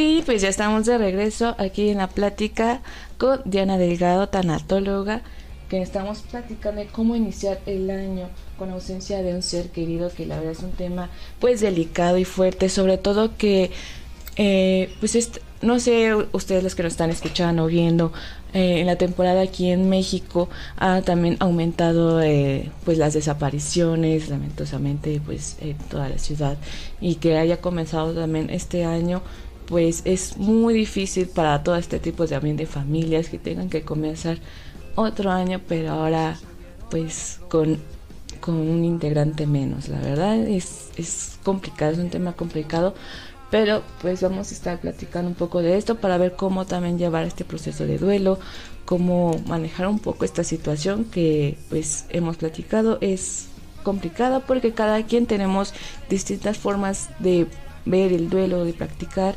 [SPEAKER 2] Y pues ya estamos de regreso aquí en la plática con Diana Delgado, tanatóloga, que estamos platicando de cómo iniciar el año con ausencia de un ser querido, que la verdad es un tema pues delicado y fuerte, sobre todo que eh, pues no sé ustedes los que nos están escuchando o viendo, eh, en la temporada aquí en México ha también aumentado eh, pues las desapariciones, lamentosamente pues en toda la ciudad y que haya comenzado también este año pues es muy difícil para todo este tipo de, también familias que tengan que comenzar otro año, pero ahora pues con con un integrante menos. La verdad es, es complicado, es un tema complicado, pero pues vamos a estar platicando un poco de esto para ver cómo también llevar este proceso de duelo, cómo manejar un poco esta situación que pues hemos platicado es complicada porque cada quien tenemos distintas formas de ver el duelo, de practicar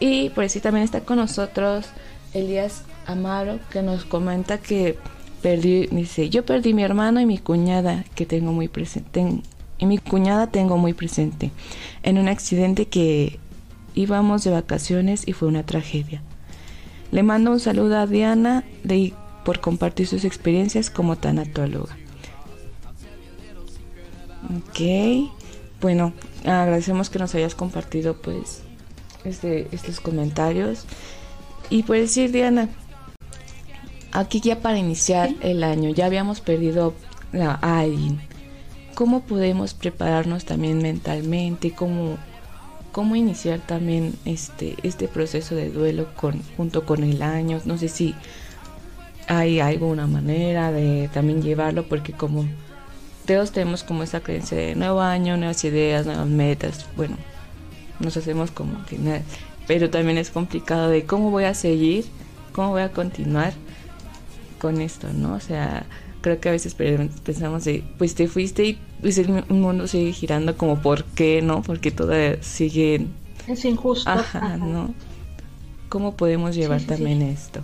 [SPEAKER 2] y por eso también está con nosotros Elías Amaro que nos comenta que perdí, dice, yo perdí mi hermano y mi cuñada que tengo muy presente, y mi cuñada tengo muy presente en un accidente que íbamos de vacaciones y fue una tragedia. Le mando un saludo a Diana de, por compartir sus experiencias como tanatóloga. Ok, bueno, agradecemos que nos hayas compartido pues este, estos comentarios. Y por decir, Diana, aquí ya para iniciar el año, ya habíamos perdido a alguien. ¿Cómo podemos prepararnos también mentalmente? ¿Cómo, cómo iniciar también este, este proceso de duelo con, junto con el año? No sé si hay alguna manera de también llevarlo, porque como todos tenemos como esa creencia de nuevo año, nuevas ideas, nuevas metas. Bueno, nos hacemos como que nada. Pero también es complicado de cómo voy a seguir, cómo voy a continuar con esto, ¿no? O sea, creo que a veces pensamos de, pues te fuiste y pues el mundo sigue girando como, ¿por qué, no? Porque todavía sigue...
[SPEAKER 3] Es injusto.
[SPEAKER 2] Ajá, ¿no? ¿Cómo podemos llevar también esto?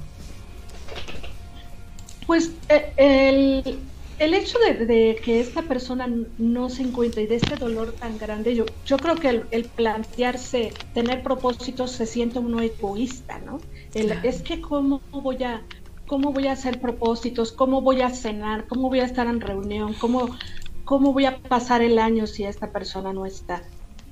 [SPEAKER 3] Pues eh, el, el hecho de, que esta persona no se encuentre y de este dolor tan grande, yo, yo creo que el, plantearse tener propósitos se siente uno egoísta, ¿no? Es que cómo voy a cómo voy a hacer propósitos, cómo voy a cenar, cómo voy a estar en reunión, cómo, cómo voy a pasar el año si esta persona no está.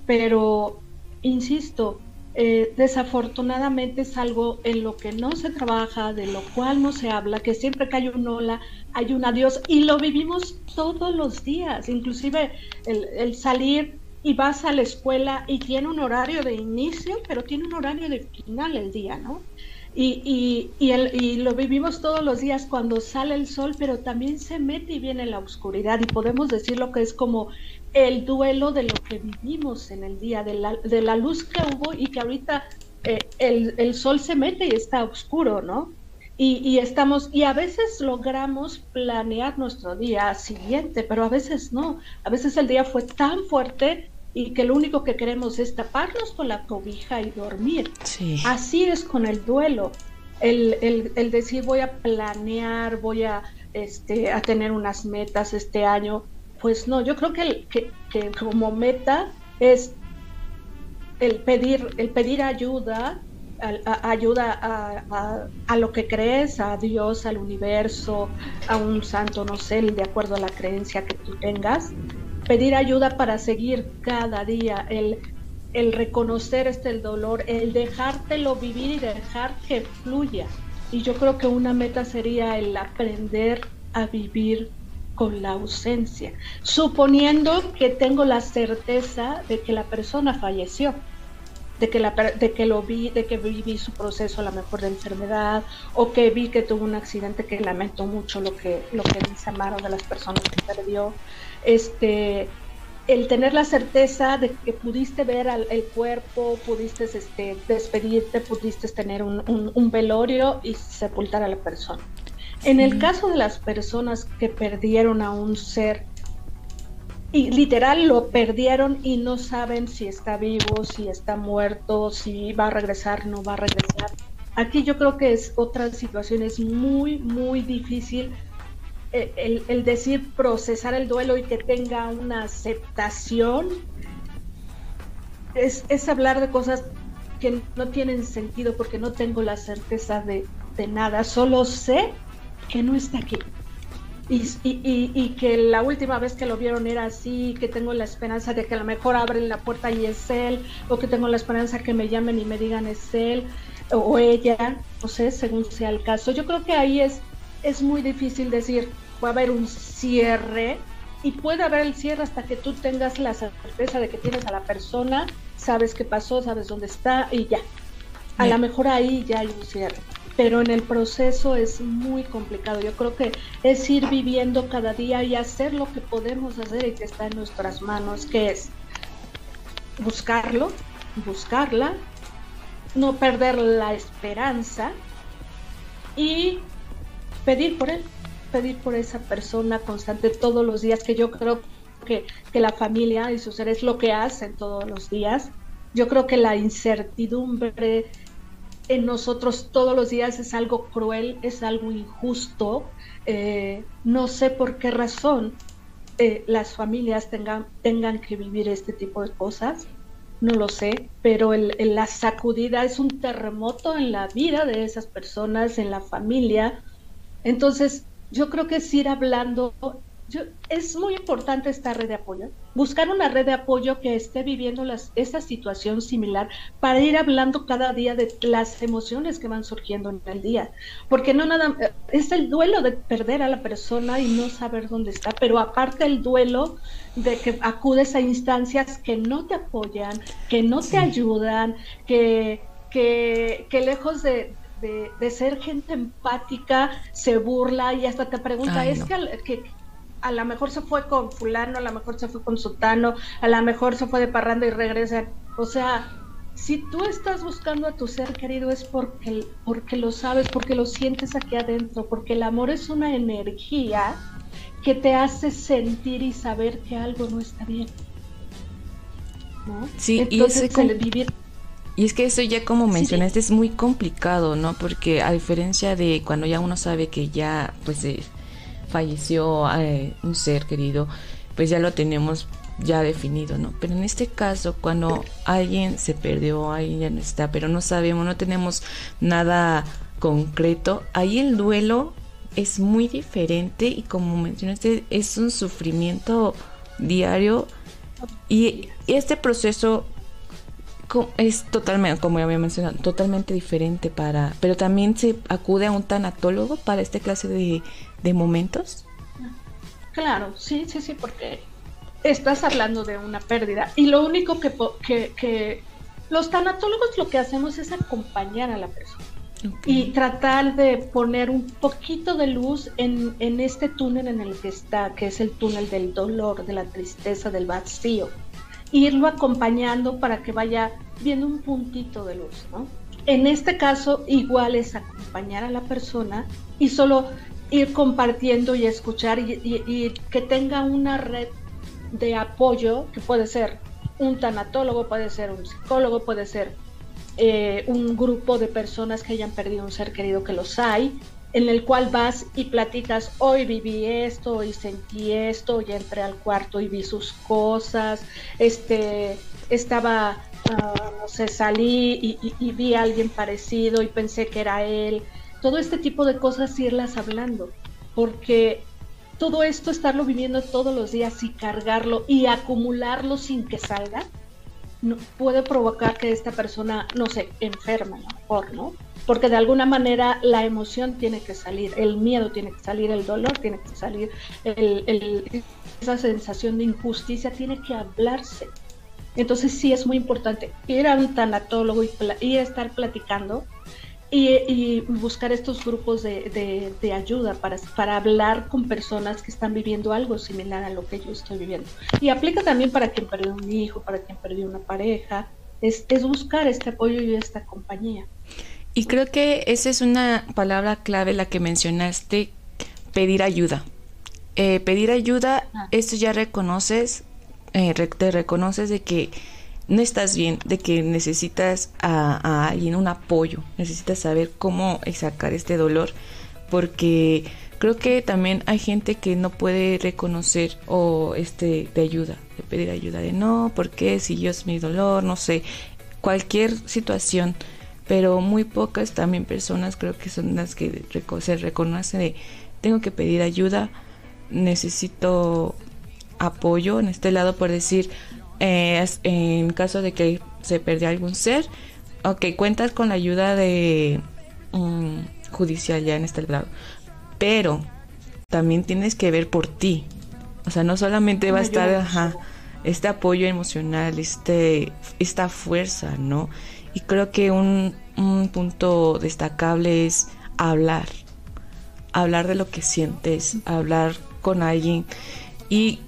[SPEAKER 3] Pero, insisto, eh, desafortunadamente es algo en lo que no se trabaja, de lo cual no se habla, que siempre que hay un hola, hay un adiós y lo vivimos todos los días, inclusive el, salir y vas a la escuela y tiene un horario de inicio, pero tiene un horario de final el día, ¿no? Y, y, y, lo vivimos todos los días cuando sale el sol, pero también se mete y viene la oscuridad y podemos decir lo que es como el duelo de lo que vivimos en el día, de la, de la luz que hubo y que ahorita eh, el, el, sol se mete y está oscuro, ¿no? Y, y, estamos, y a veces logramos planear nuestro día siguiente, pero a veces no. A veces el día fue tan fuerte y que lo único que queremos es taparnos con la cobija y dormir. Así es con el duelo. El, el, el, decir voy a planear, voy a, este, a tener unas metas este año, pues no, yo creo que, que, que como meta es el pedir, el pedir ayuda, ayuda a, lo que crees, a Dios, al universo, a un santo, no sé, de acuerdo a la creencia que tú tengas, pedir ayuda para seguir cada día, el, el reconocer este el dolor, el dejártelo vivir y dejar que fluya. Y yo creo que una meta sería el aprender a vivir la ausencia, suponiendo que tengo la certeza de que la persona falleció, de que, la, de que lo vi, de que viví su proceso a lo mejor de enfermedad, o que vi que tuvo un accidente que lamento mucho lo que, lo que dice Amaro de las personas que perdió. Este, el tener la certeza de que pudiste ver al, el cuerpo, pudiste este, despedirte, pudiste tener un, un velorio y sepultar a la persona. En el caso de las personas que perdieron a un ser, y literal lo perdieron y no saben si está vivo, si está muerto, si va a regresar, no va a regresar. Aquí yo creo que es otra situación, es muy, muy difícil eh, el, el, decir procesar el duelo y que tenga una aceptación. Es, es hablar de cosas que no tienen sentido porque no tengo la certeza de, de nada, solo sé que no está aquí. Y, y, y, que la última vez que lo vieron era así, que tengo la esperanza de que a lo mejor abren la puerta y es él, o que tengo la esperanza que me llamen y me digan es él o ella, no sé, según sea el caso. Yo creo que ahí es, es muy difícil decir, va a haber un cierre, y puede haber el cierre hasta que tú tengas la certeza de que tienes a la persona, sabes qué pasó, sabes dónde está y ya. A lo mejor ahí ya hay un cierre. Pero en el proceso es muy complicado. Yo creo que es ir viviendo cada día y hacer lo que podemos hacer y que está en nuestras manos, que es buscarlo, buscarla, no perder la esperanza y pedir por él, pedir por esa persona constante todos los días, que yo creo que, que la familia y sus seres lo que hacen todos los días. Yo creo que la incertidumbre en nosotros todos los días es algo cruel, es algo injusto. Eh, no sé por qué razón eh, las familias tengan, tengan que vivir este tipo de cosas, no lo sé, pero la sacudida es un terremoto en la vida de esas personas, en la familia. Entonces, yo creo que es ir hablando es muy importante esta red de apoyo, buscar una red de apoyo que esté viviendo las, esta situación similar para ir hablando cada día de las emociones que van surgiendo en el día, porque no nada, es el duelo de perder a la persona y no saber dónde está, pero aparte el duelo de que acudes a instancias que no te apoyan, que no te ayudan, que, que, que lejos de, de, ser gente empática, se burla y hasta te pregunta, es que, a lo mejor se fue con fulano, a lo mejor se fue con sutano, a lo mejor se fue de parranda y regresa. O sea, si tú estás buscando a tu ser querido es porque, porque lo sabes, porque lo sientes aquí adentro, porque el amor es una energía que te hace sentir y saber que algo no está bien.
[SPEAKER 2] ¿no? Sí, y, y es que eso ya como mencionaste es muy complicado, ¿no? Porque a diferencia de cuando ya uno sabe que ya pues eh, falleció eh, un ser querido, pues ya lo tenemos ya definido, ¿no? Pero en este caso, cuando alguien se perdió, alguien ya no está, pero no sabemos, no tenemos nada concreto, ahí el duelo es muy diferente y como mencionaste, es un sufrimiento diario y este proceso es totalmente, como ya había mencionado, totalmente diferente para, pero también se acude a un tanatólogo para esta clase de, de momentos.
[SPEAKER 3] Claro, sí, sí, sí, porque estás hablando de una pérdida y lo único que, que, que los tanatólogos lo que hacemos es acompañar a la persona. Y tratar de poner un poquito de luz en, en este túnel en el que está, que es el túnel del dolor, de la tristeza, del vacío irlo acompañando para que vaya viendo un puntito de luz, ¿no? En este caso, igual es acompañar a la persona y solo ir compartiendo y escuchar y, que tenga una red de apoyo, que puede ser un tanatólogo, puede ser un psicólogo, puede ser eh, un grupo de personas que hayan perdido un ser querido, que los hay, en el cual vas y platicas, hoy viví esto, hoy sentí esto, hoy entré al cuarto y vi sus cosas, este, estaba, ah, no sé, salí y, vi a alguien parecido y pensé que era él. Todo este tipo de cosas irlas hablando, porque todo esto estarlo viviendo todos los días y cargarlo y acumularlo sin que salga, no, puede provocar que esta persona, no sé, enferma, mejor, ¿no? Porque de alguna manera la emoción tiene que salir, el miedo tiene que salir, el dolor tiene que salir, esa sensación de injusticia tiene que hablarse. Entonces sí es muy importante ir a un tanatólogo y a estar platicando y, buscar estos grupos de, ayuda para, para hablar con personas que están viviendo algo similar a lo que yo estoy viviendo. Y aplica también para quien perdió un hijo, para quien perdió una pareja, es, es buscar este apoyo y esta compañía.
[SPEAKER 2] Y creo que esa es una palabra clave la que mencionaste, pedir ayuda. Eh, pedir ayuda, ah. esto ya reconoces, eh, te reconoces de que no estás bien, de que necesitas a, alguien, un apoyo, necesitas saber cómo sacar este dolor, porque creo que también hay gente que no puede reconocer o este de ayuda, de pedir ayuda, de no, porque si yo es mi dolor, no sé, cualquier situación pero muy pocas también personas creo que son las que se reconocen de tengo que pedir ayuda, necesito apoyo en este lado por decir eh, en caso de que se perdió algún ser, ok, cuentas con la ayuda de judicial ya en este lado, pero también tienes que ver por ti, o sea, no solamente va a estar este apoyo emocional, este, esta fuerza, ¿no? Y creo que un, un punto destacable es hablar, hablar de lo que sientes, hablar con alguien y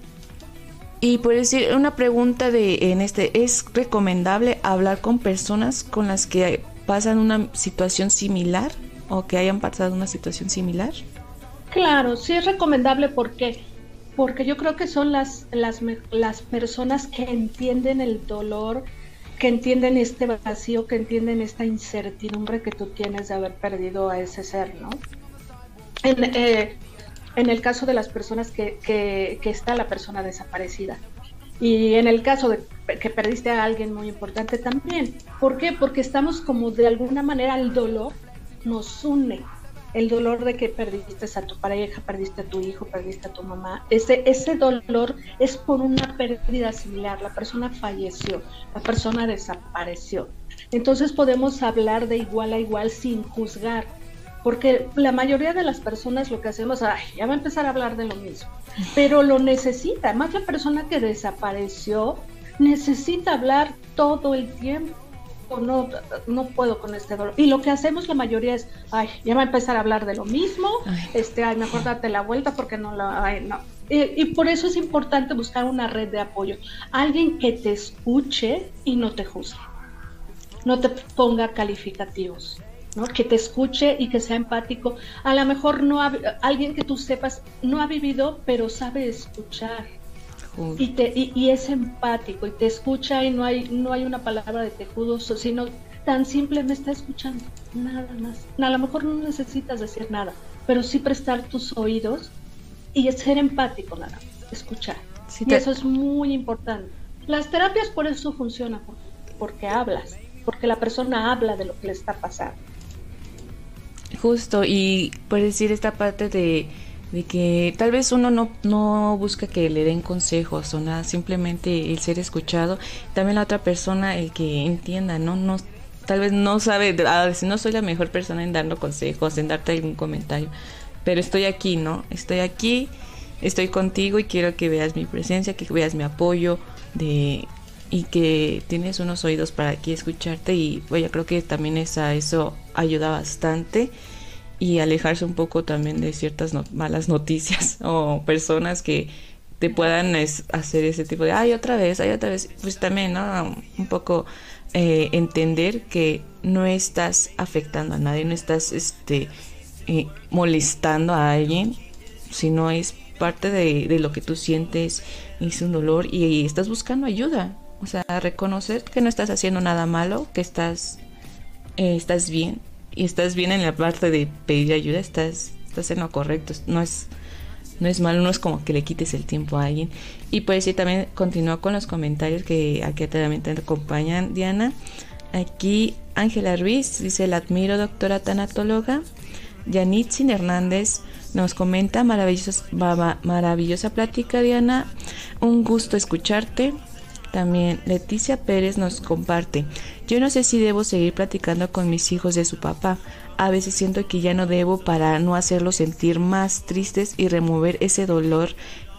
[SPEAKER 2] y por decir una pregunta de en este es recomendable hablar con personas con las que pasan una situación similar o que hayan pasado una situación similar.
[SPEAKER 3] Claro, sí es recomendable porque porque yo creo que son las las las personas que entienden el dolor, que entienden este vacío, que entienden esta incertidumbre que tú tienes de haber perdido a ese ser, ¿no? En, eh, en el caso de las personas que, que, que, está la persona desaparecida. Y en el caso de que perdiste a alguien muy importante también. ¿Por qué? Porque estamos como de alguna manera el dolor nos une. El dolor de que perdiste a tu pareja, perdiste a tu hijo, perdiste a tu mamá. Ese, ese dolor es por una pérdida similar. La persona falleció, la persona desapareció. Entonces podemos hablar de igual a igual sin juzgar porque la mayoría de las personas lo que hacemos, ay, ya va a empezar a hablar de lo mismo, pero lo necesita, más la persona que desapareció necesita hablar todo el tiempo. No, no puedo con este dolor. Y lo que hacemos la mayoría es, ay, ya va a empezar a hablar de lo mismo, ay. este, ay, mejor date la vuelta porque no la, ay, no. Y, y por eso es importante buscar una red de apoyo, alguien que te escuche y no te juzgue, no te ponga calificativos. ¿no? que te escuche y que sea empático. A lo mejor no ha, alguien que tú sepas no ha vivido, pero sabe escuchar. Y, te, y, y, es empático y te escucha y no hay, no hay una palabra de tejudos, sino tan simple me está escuchando, nada más. A lo mejor no necesitas decir nada, pero sí prestar tus oídos y ser empático nada más, escuchar. Sí, te... Y eso es muy importante. Las terapias por eso funcionan, porque, porque hablas, porque la persona habla de lo que le está pasando.
[SPEAKER 2] Justo, y por decir esta parte de, de que tal vez uno no, no busca que le den consejos o nada, simplemente el ser escuchado, también la otra persona el que entienda, ¿no? no tal vez no sabe, a veces no soy la mejor persona en dando consejos, en darte algún comentario, pero estoy aquí, ¿no? Estoy aquí, estoy contigo y quiero que veas mi presencia, que veas mi apoyo de y que tienes unos oídos para aquí escucharte y bueno, creo que también esa, eso ayuda bastante y alejarse un poco también de ciertas malas noticias o personas que te puedan hacer ese tipo de, ay, otra vez, ay, otra vez, pues también, ¿no? Un poco eh, entender que no estás afectando a nadie, no estás este, eh, molestando a alguien, sino es parte de, lo que tú sientes, es un dolor y, y estás buscando ayuda. O sea, reconocer que no estás haciendo nada malo, que estás, eh, estás bien y estás bien en la parte de pedir ayuda, estás, estás en lo correcto, no es, no es malo, no es como que le quites el tiempo a alguien. Y pues sí, también continúa con los comentarios que aquí también te acompañan, Diana. Aquí Ángela Ruiz dice, la admiro, doctora tanatóloga. Yanitzin Hernández nos comenta, maravillosa, maravillosa plática, Diana. Un gusto escucharte. También Leticia Pérez nos comparte, yo no sé si debo seguir platicando con mis hijos de su papá. A veces siento que ya no debo para no hacerlos sentir más tristes y remover ese dolor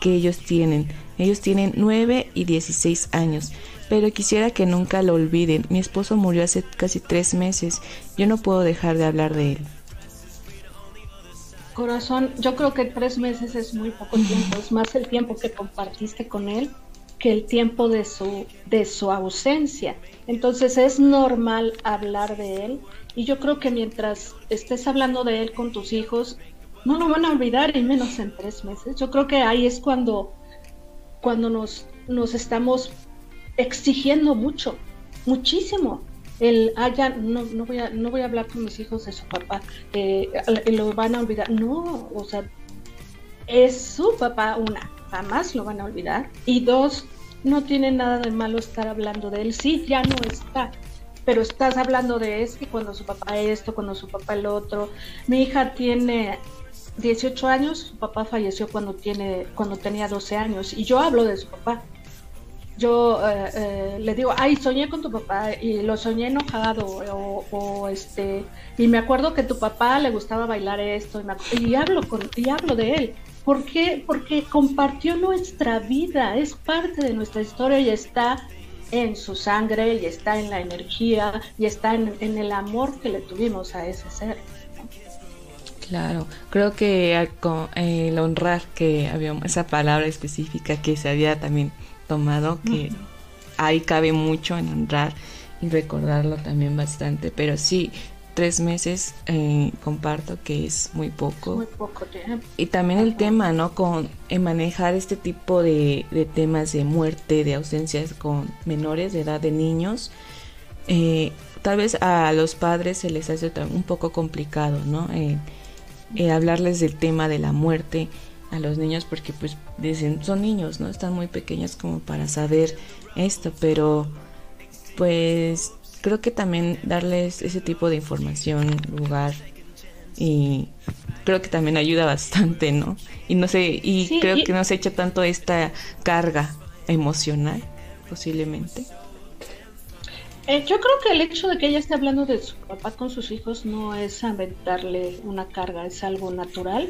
[SPEAKER 2] que ellos tienen. Ellos tienen 9 y 16 años, pero quisiera que nunca lo olviden. Mi esposo murió hace casi tres meses. Yo no puedo dejar de hablar de él.
[SPEAKER 3] Corazón, yo creo que tres meses es muy poco tiempo, es más el tiempo que compartiste con él el tiempo de su, de su ausencia. Entonces es normal hablar de él y yo creo que mientras estés hablando de él con tus hijos, no lo van a olvidar y menos en tres meses. Yo creo que ahí es cuando, cuando nos, nos estamos exigiendo mucho, muchísimo. El, ah, no, no, voy a, no voy a hablar con mis hijos de su papá, eh, lo van a olvidar. No, o sea, es su papá, una, jamás lo van a olvidar. Y dos, no tiene nada de malo estar hablando de él. Sí, ya no está, pero estás hablando de es que cuando su papá esto, cuando su papá el otro. Mi hija tiene 18 años, su papá falleció cuando, tiene, cuando tenía 12 años y yo hablo de su papá. Yo eh, eh, le digo, ay, soñé con tu papá y lo soñé enojado o, o, este y me acuerdo que tu papá le gustaba bailar esto y, me, y hablo con y hablo de él ¿Por qué? Porque compartió nuestra vida, es parte de nuestra historia y está en su sangre y está en la energía y está en, en el amor que le tuvimos a ese ser.
[SPEAKER 2] Claro, creo que el honrar que había esa palabra específica que se había también tomado, que ahí cabe mucho en honrar y recordarlo también bastante, pero sí, tres meses eh, comparto que es muy poco.
[SPEAKER 3] Muy poco tiempo.
[SPEAKER 2] Y también el tema, ¿no? Con manejar este tipo de, temas de muerte, de ausencias con menores de edad de niños. Eh, tal vez a los padres se les hace un poco complicado, ¿no? Eh, eh, hablarles del tema de la muerte a los niños porque pues dicen son niños no están muy pequeños como para saber esto pero pues creo que también darles ese tipo de información lugar y creo que también ayuda bastante no y no sé y creo que no se echa tanto esta carga emocional posiblemente
[SPEAKER 3] eh, yo creo que el hecho de que ella esté hablando de su papá con sus hijos no es aventarle una carga, es algo natural.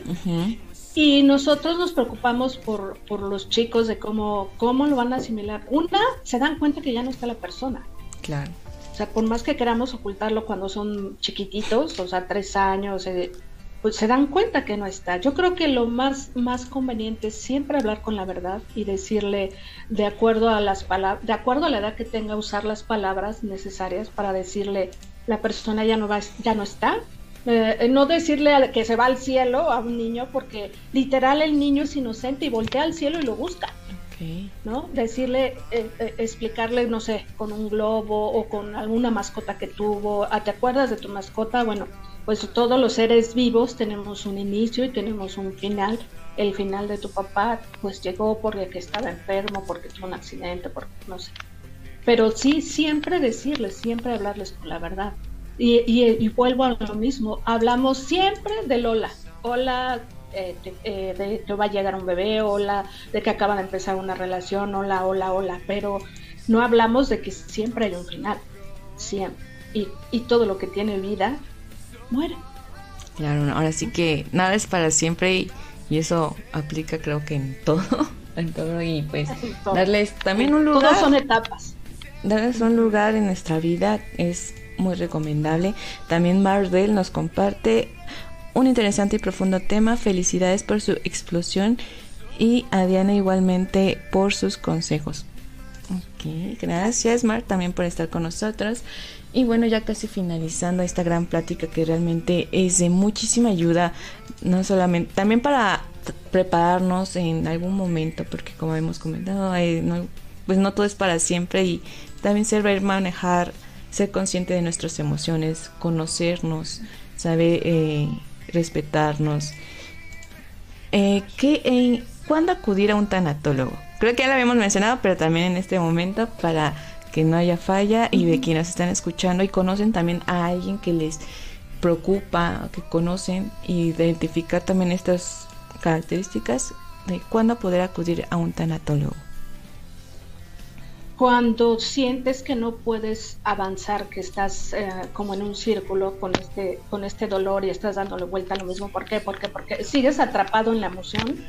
[SPEAKER 3] Y nosotros nos preocupamos por, por los chicos de cómo, cómo lo van a asimilar. Una, se dan cuenta que ya no está la persona.
[SPEAKER 2] Claro.
[SPEAKER 3] O sea, por más que queramos ocultarlo cuando son chiquititos, o sea, tres años, eh, pues se dan cuenta que no está. Yo creo que lo más, más conveniente es siempre hablar con la verdad y decirle de acuerdo a las palabras, de acuerdo a la edad que tenga, usar las palabras necesarias para decirle la persona ya no va, ya no está. Eh, no decirle que se va al cielo a un niño porque literal el niño es inocente y voltea al cielo y lo busca. ¿No? Decirle, eh, eh, explicarle, no sé, con un globo o con alguna mascota que tuvo, ah, ¿te acuerdas de tu mascota? Bueno, pues todos los seres vivos tenemos un inicio y tenemos un final. El final de tu papá pues llegó porque estaba enfermo, porque tuvo un accidente, porque no sé. Pero sí, siempre decirles, siempre hablarles con la verdad. Y, y, vuelvo a lo mismo, hablamos siempre de Lola. Hola, eh, eh, de que va a llegar un bebé, hola, de que acaba de empezar una relación, hola, hola, hola, pero no hablamos de que siempre hay un final, siempre. Y, y todo lo que tiene vida muere.
[SPEAKER 2] Claro, ahora sí que nada es para siempre y, eso aplica creo que en todo, en todo y pues darles también un lugar.
[SPEAKER 3] Todas son etapas.
[SPEAKER 2] Darles un lugar en nuestra vida es muy recomendable. También Mardell nos comparte un interesante y profundo tema. Felicidades por su explosión y a Diana igualmente por sus consejos. Ok, gracias Mar también por estar con nosotros. Y bueno, ya casi finalizando esta gran plática que realmente es de muchísima ayuda, no solamente, también para prepararnos en algún momento, porque como hemos comentado, pues no todo es para siempre y también saber manejar, ser consciente de nuestras emociones, conocernos, saber eh, respetarnos. Eh, ¿qué, ¿Cuándo acudir a un tanatólogo? Creo que ya lo habíamos mencionado, pero también en este momento para que no haya falla y de quienes están escuchando y conocen también a alguien que les preocupa, que conocen y identificar también estas características de cuándo poder acudir a un tanatólogo.
[SPEAKER 3] Cuando sientes que no puedes avanzar, que estás eh, como en un círculo con este, con este dolor y estás dándole vuelta a lo mismo, ¿por qué? Porque, porque sigues atrapado en la emoción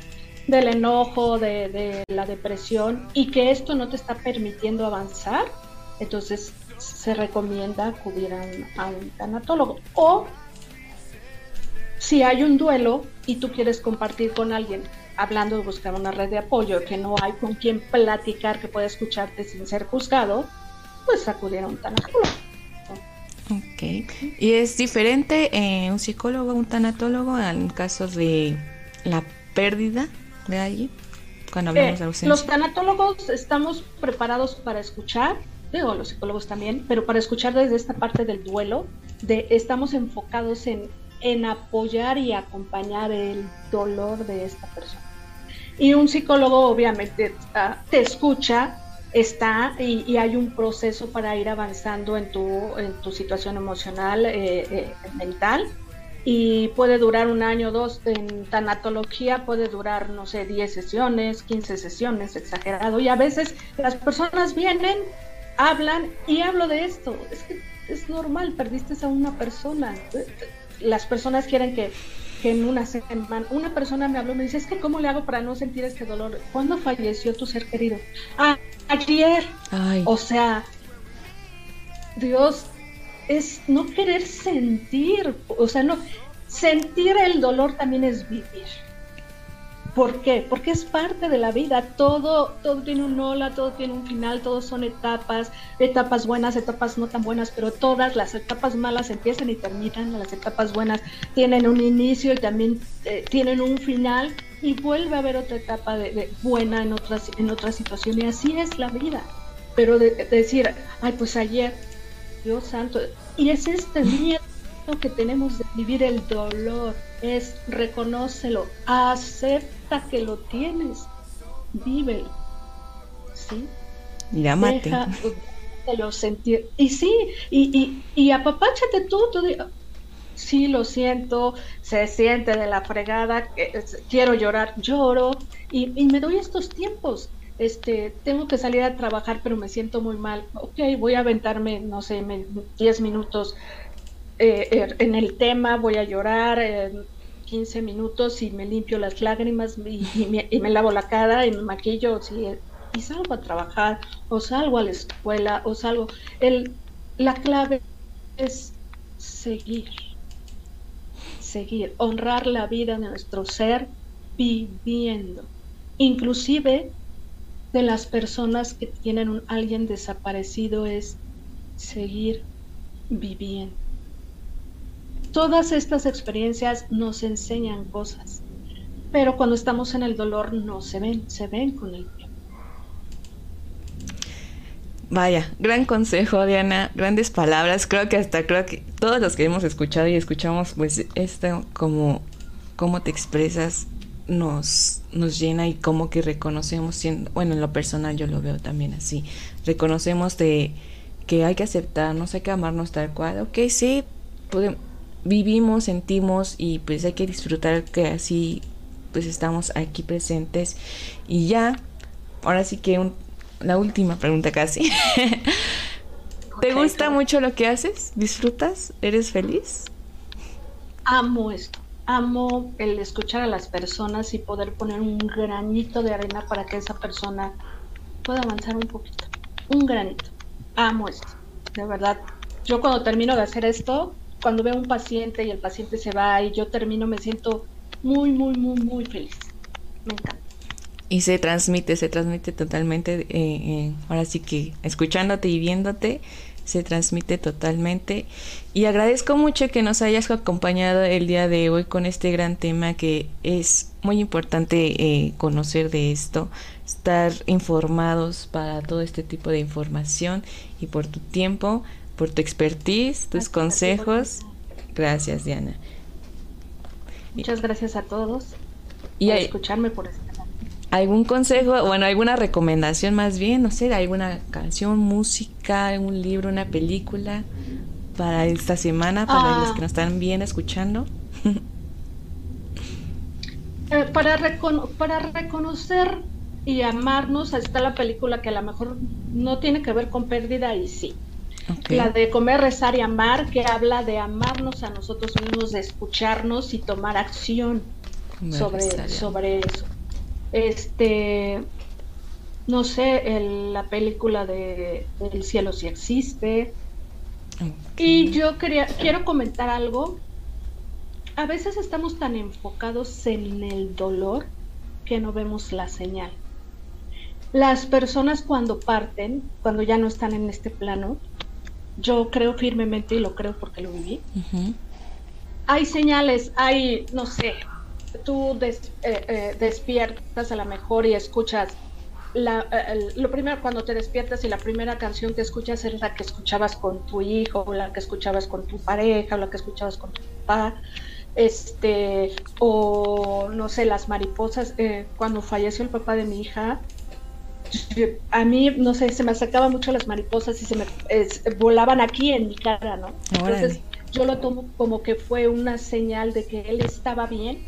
[SPEAKER 3] del enojo, de, la depresión y que esto no te está permitiendo avanzar, entonces se recomienda acudir a un, tanatólogo. O si hay un duelo y tú quieres compartir con alguien, hablando de buscar una red de apoyo, que no hay con quien platicar, que pueda escucharte sin ser juzgado, pues acudir a un tanatólogo.
[SPEAKER 2] Ok. ¿Y es diferente eh, un psicólogo un tanatólogo en casos de la pérdida de allí cuando hablamos de
[SPEAKER 3] eh, ausencia? Los tanatólogos estamos preparados para escuchar, digo, los psicólogos también, pero para escuchar desde esta parte del duelo, de, estamos enfocados en, en apoyar y acompañar el dolor de esta persona. Y un psicólogo obviamente te escucha, está y, hay un proceso para ir avanzando en tu, en tu situación emocional, eh, eh, mental y puede durar un año o dos. En tanatología puede durar, no sé, 10 sesiones, 15 sesiones, exagerado. Y a veces las personas vienen, hablan y hablo de esto. Es que es normal, perdiste a una persona. Las personas quieren que, que en una semana, una persona me habló, me dice, es que ¿cómo le hago para no sentir este dolor? ¿Cuándo falleció tu ser querido? Ah, ayer. O sea, Dios, es no querer sentir, o sea, no, sentir el dolor también es vivir. ¿Por qué? Porque es parte de la vida. Todo, todo tiene un hola, todo tiene un final, todos son etapas, etapas buenas, etapas no tan buenas, pero todas las etapas malas empiezan y terminan, las etapas buenas tienen un inicio y también eh, tienen un final y vuelve a haber otra etapa de, buena en otras en otra situación y así es la vida. Pero de, decir, ay, pues ayer, Dios santo, y es este miedo que tenemos de vivir el dolor, es reconócelo, acepta que lo tienes, vive ¿sí?
[SPEAKER 2] Y amate.
[SPEAKER 3] lo sentir. Y sí, y, y, y apapáchate tú, tú sí lo siento, se siente de la fregada, quiero llorar, lloro, y, y, me doy estos tiempos. Este, tengo que salir a trabajar, pero me siento muy mal. Ok, voy a aventarme, no sé, 10 minutos eh, er, en el tema, voy a llorar, eh, 15 minutos y me limpio las lágrimas y, me, lavo la cara y me maquillo y salgo a trabajar o salgo a la escuela o salgo. El, la clave es seguir, seguir, honrar la vida de nuestro ser viviendo, inclusive de las personas que tienen un alguien desaparecido es seguir viviendo. Todas estas experiencias nos enseñan cosas, pero cuando estamos en el dolor no se ven, se ven con el tiempo.
[SPEAKER 2] Vaya, gran consejo, Diana, grandes palabras. Creo que hasta creo que todos los que hemos escuchado y escuchamos, pues esto como cómo te expresas nos, nos llena y como que reconocemos, siendo, bueno, en lo personal yo lo veo también así, reconocemos de que hay que aceptarnos, hay que amarnos tal cual, ok, sí, podemos, vivimos, sentimos y pues hay que disfrutar que así pues estamos aquí presentes y ya, ahora sí que la última pregunta casi. ¿Te gusta mucho lo que haces? ¿Disfrutas? ¿Eres feliz?
[SPEAKER 3] Amo esto. Amo el escuchar a las personas y poder poner un granito de arena para que esa persona pueda avanzar un poquito. Un granito. Amo esto. De verdad. Yo cuando termino de hacer esto, cuando veo un paciente y el paciente se va y yo termino, me siento muy, muy, muy, muy feliz. Me encanta.
[SPEAKER 2] Y se transmite, se transmite totalmente, eh, eh, ahora sí que escuchándote y viéndote, se transmite totalmente. Y agradezco mucho que nos hayas acompañado el día de hoy con este gran tema que es muy importante eh, conocer de esto, estar informados para todo este tipo de información y por tu tiempo por tu expertise, tus consejos. Gracias, Diana.
[SPEAKER 3] Muchas gracias a todos y por escucharme por esta
[SPEAKER 2] ¿Algún consejo, bueno, alguna recomendación más bien, no sé, alguna canción, música, un libro, una película para esta semana, para los que nos están bien escuchando?
[SPEAKER 3] Eh, para, para reconocer y amarnos, está la película que a lo mejor no tiene que ver con pérdida y sí. La de comer, rezar y amar, que habla de amarnos a nosotros mismos, de escucharnos y tomar acción sobre, sobre eso. Este, no sé, la película de El cielo si existe. Y yo quería, quiero comentar algo. A veces estamos tan enfocados en el dolor que no vemos la señal. Las personas cuando parten, cuando ya no están en este plano, yo creo firmemente y lo creo porque lo viví. Hay señales, hay, no sé, tú eh, eh, despiertas a lo mejor y escuchas la, eh, lo primero cuando te despiertas y la primera canción que escuchas es la que escuchabas con tu hijo, o la que escuchabas con tu pareja, o la que escuchabas con tu papá, este, o no sé, las mariposas. cuando falleció el papá de mi hija, a mí, no sé, se me acercaban mucho las mariposas y se me volaban aquí en mi cara, ¿no? Entonces yo lo tomo como que fue una señal de que él estaba bien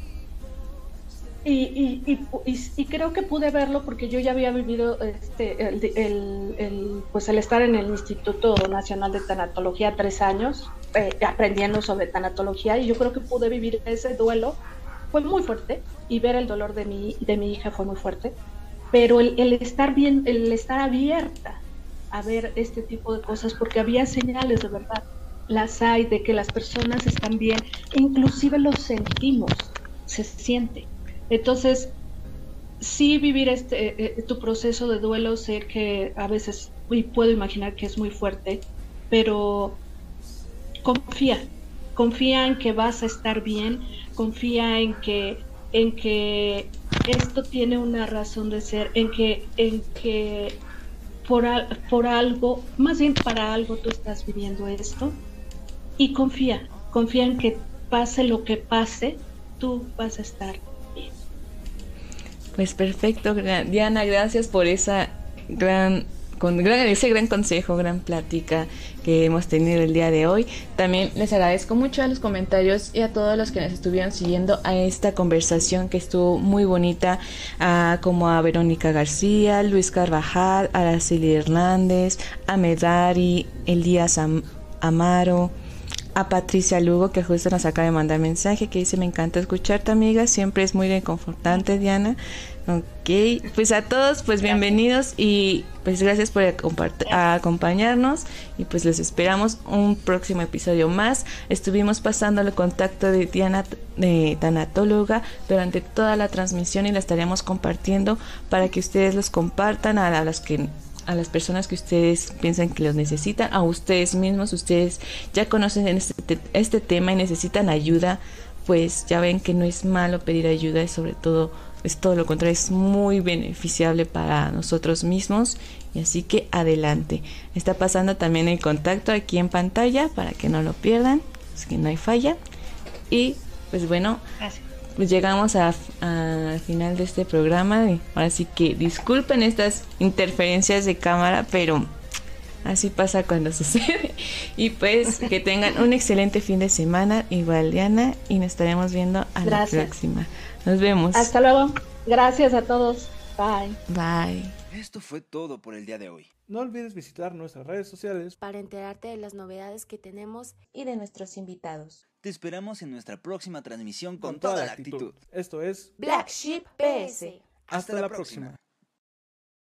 [SPEAKER 3] Y, y, y, y, y creo que pude verlo porque yo ya había vivido este, el, el, el, pues el estar en el Instituto Nacional de Tanatología tres años, eh, aprendiendo sobre tanatología, y yo creo que pude vivir ese duelo. Fue muy fuerte y ver el dolor de mi, de mi hija fue muy fuerte, pero el, el estar bien, el estar abierta a ver este tipo de cosas, porque había señales de verdad, las hay, de que las personas están bien, inclusive lo sentimos, se siente. Entonces, sí vivir este eh, tu proceso de duelo, sé que a veces, y puedo imaginar que es muy fuerte, pero confía, confía en que vas a estar bien, confía en que, en que esto tiene una razón de ser, en que, en que por, por algo, más bien para algo tú estás viviendo esto, y confía, confía en que pase lo que pase, tú vas a estar
[SPEAKER 2] pues perfecto, Diana, gracias por esa gran, con, ese gran consejo, gran plática que hemos tenido el día de hoy. También les agradezco mucho a los comentarios y a todos los que nos estuvieron siguiendo a esta conversación que estuvo muy bonita, a, como a Verónica García, Luis Carvajal, Araceli Hernández, a Medari, Elías Am Amaro a Patricia Lugo, que justo nos acaba de mandar mensaje, que dice, me encanta escucharte, amiga, siempre es muy reconfortante, Diana. Ok, pues a todos, pues bienvenidos y pues gracias por acompañarnos y pues les esperamos un próximo episodio más. Estuvimos pasando el contacto de Diana, de tanatóloga, durante toda la transmisión y la estaríamos compartiendo para que ustedes los compartan a, a los que a las personas que ustedes piensan que los necesitan, a ustedes mismos, ustedes ya conocen este, este tema y necesitan ayuda, pues ya ven que no es malo pedir ayuda, es sobre todo, es todo lo contrario, es muy beneficiable para nosotros mismos y así que adelante. Está pasando también el contacto aquí en pantalla para que no lo pierdan, es que no hay falla. Y pues bueno, pues llegamos al final de este programa. Ahora sí que disculpen estas interferencias de cámara, pero así pasa cuando sucede. Y pues que tengan un excelente fin de semana, igual Diana, y nos estaremos viendo a la próxima. Nos vemos.
[SPEAKER 3] Hasta luego. Gracias a todos. Bye.
[SPEAKER 2] Bye.
[SPEAKER 6] Esto fue todo por el día de hoy.
[SPEAKER 7] No olvides visitar nuestras redes sociales
[SPEAKER 8] para enterarte de las novedades que tenemos
[SPEAKER 9] y de nuestros invitados.
[SPEAKER 6] Te esperamos en nuestra próxima transmisión con, toda, la actitud.
[SPEAKER 7] Esto es
[SPEAKER 9] Black Sheep PS.
[SPEAKER 6] Hasta, la, próxima.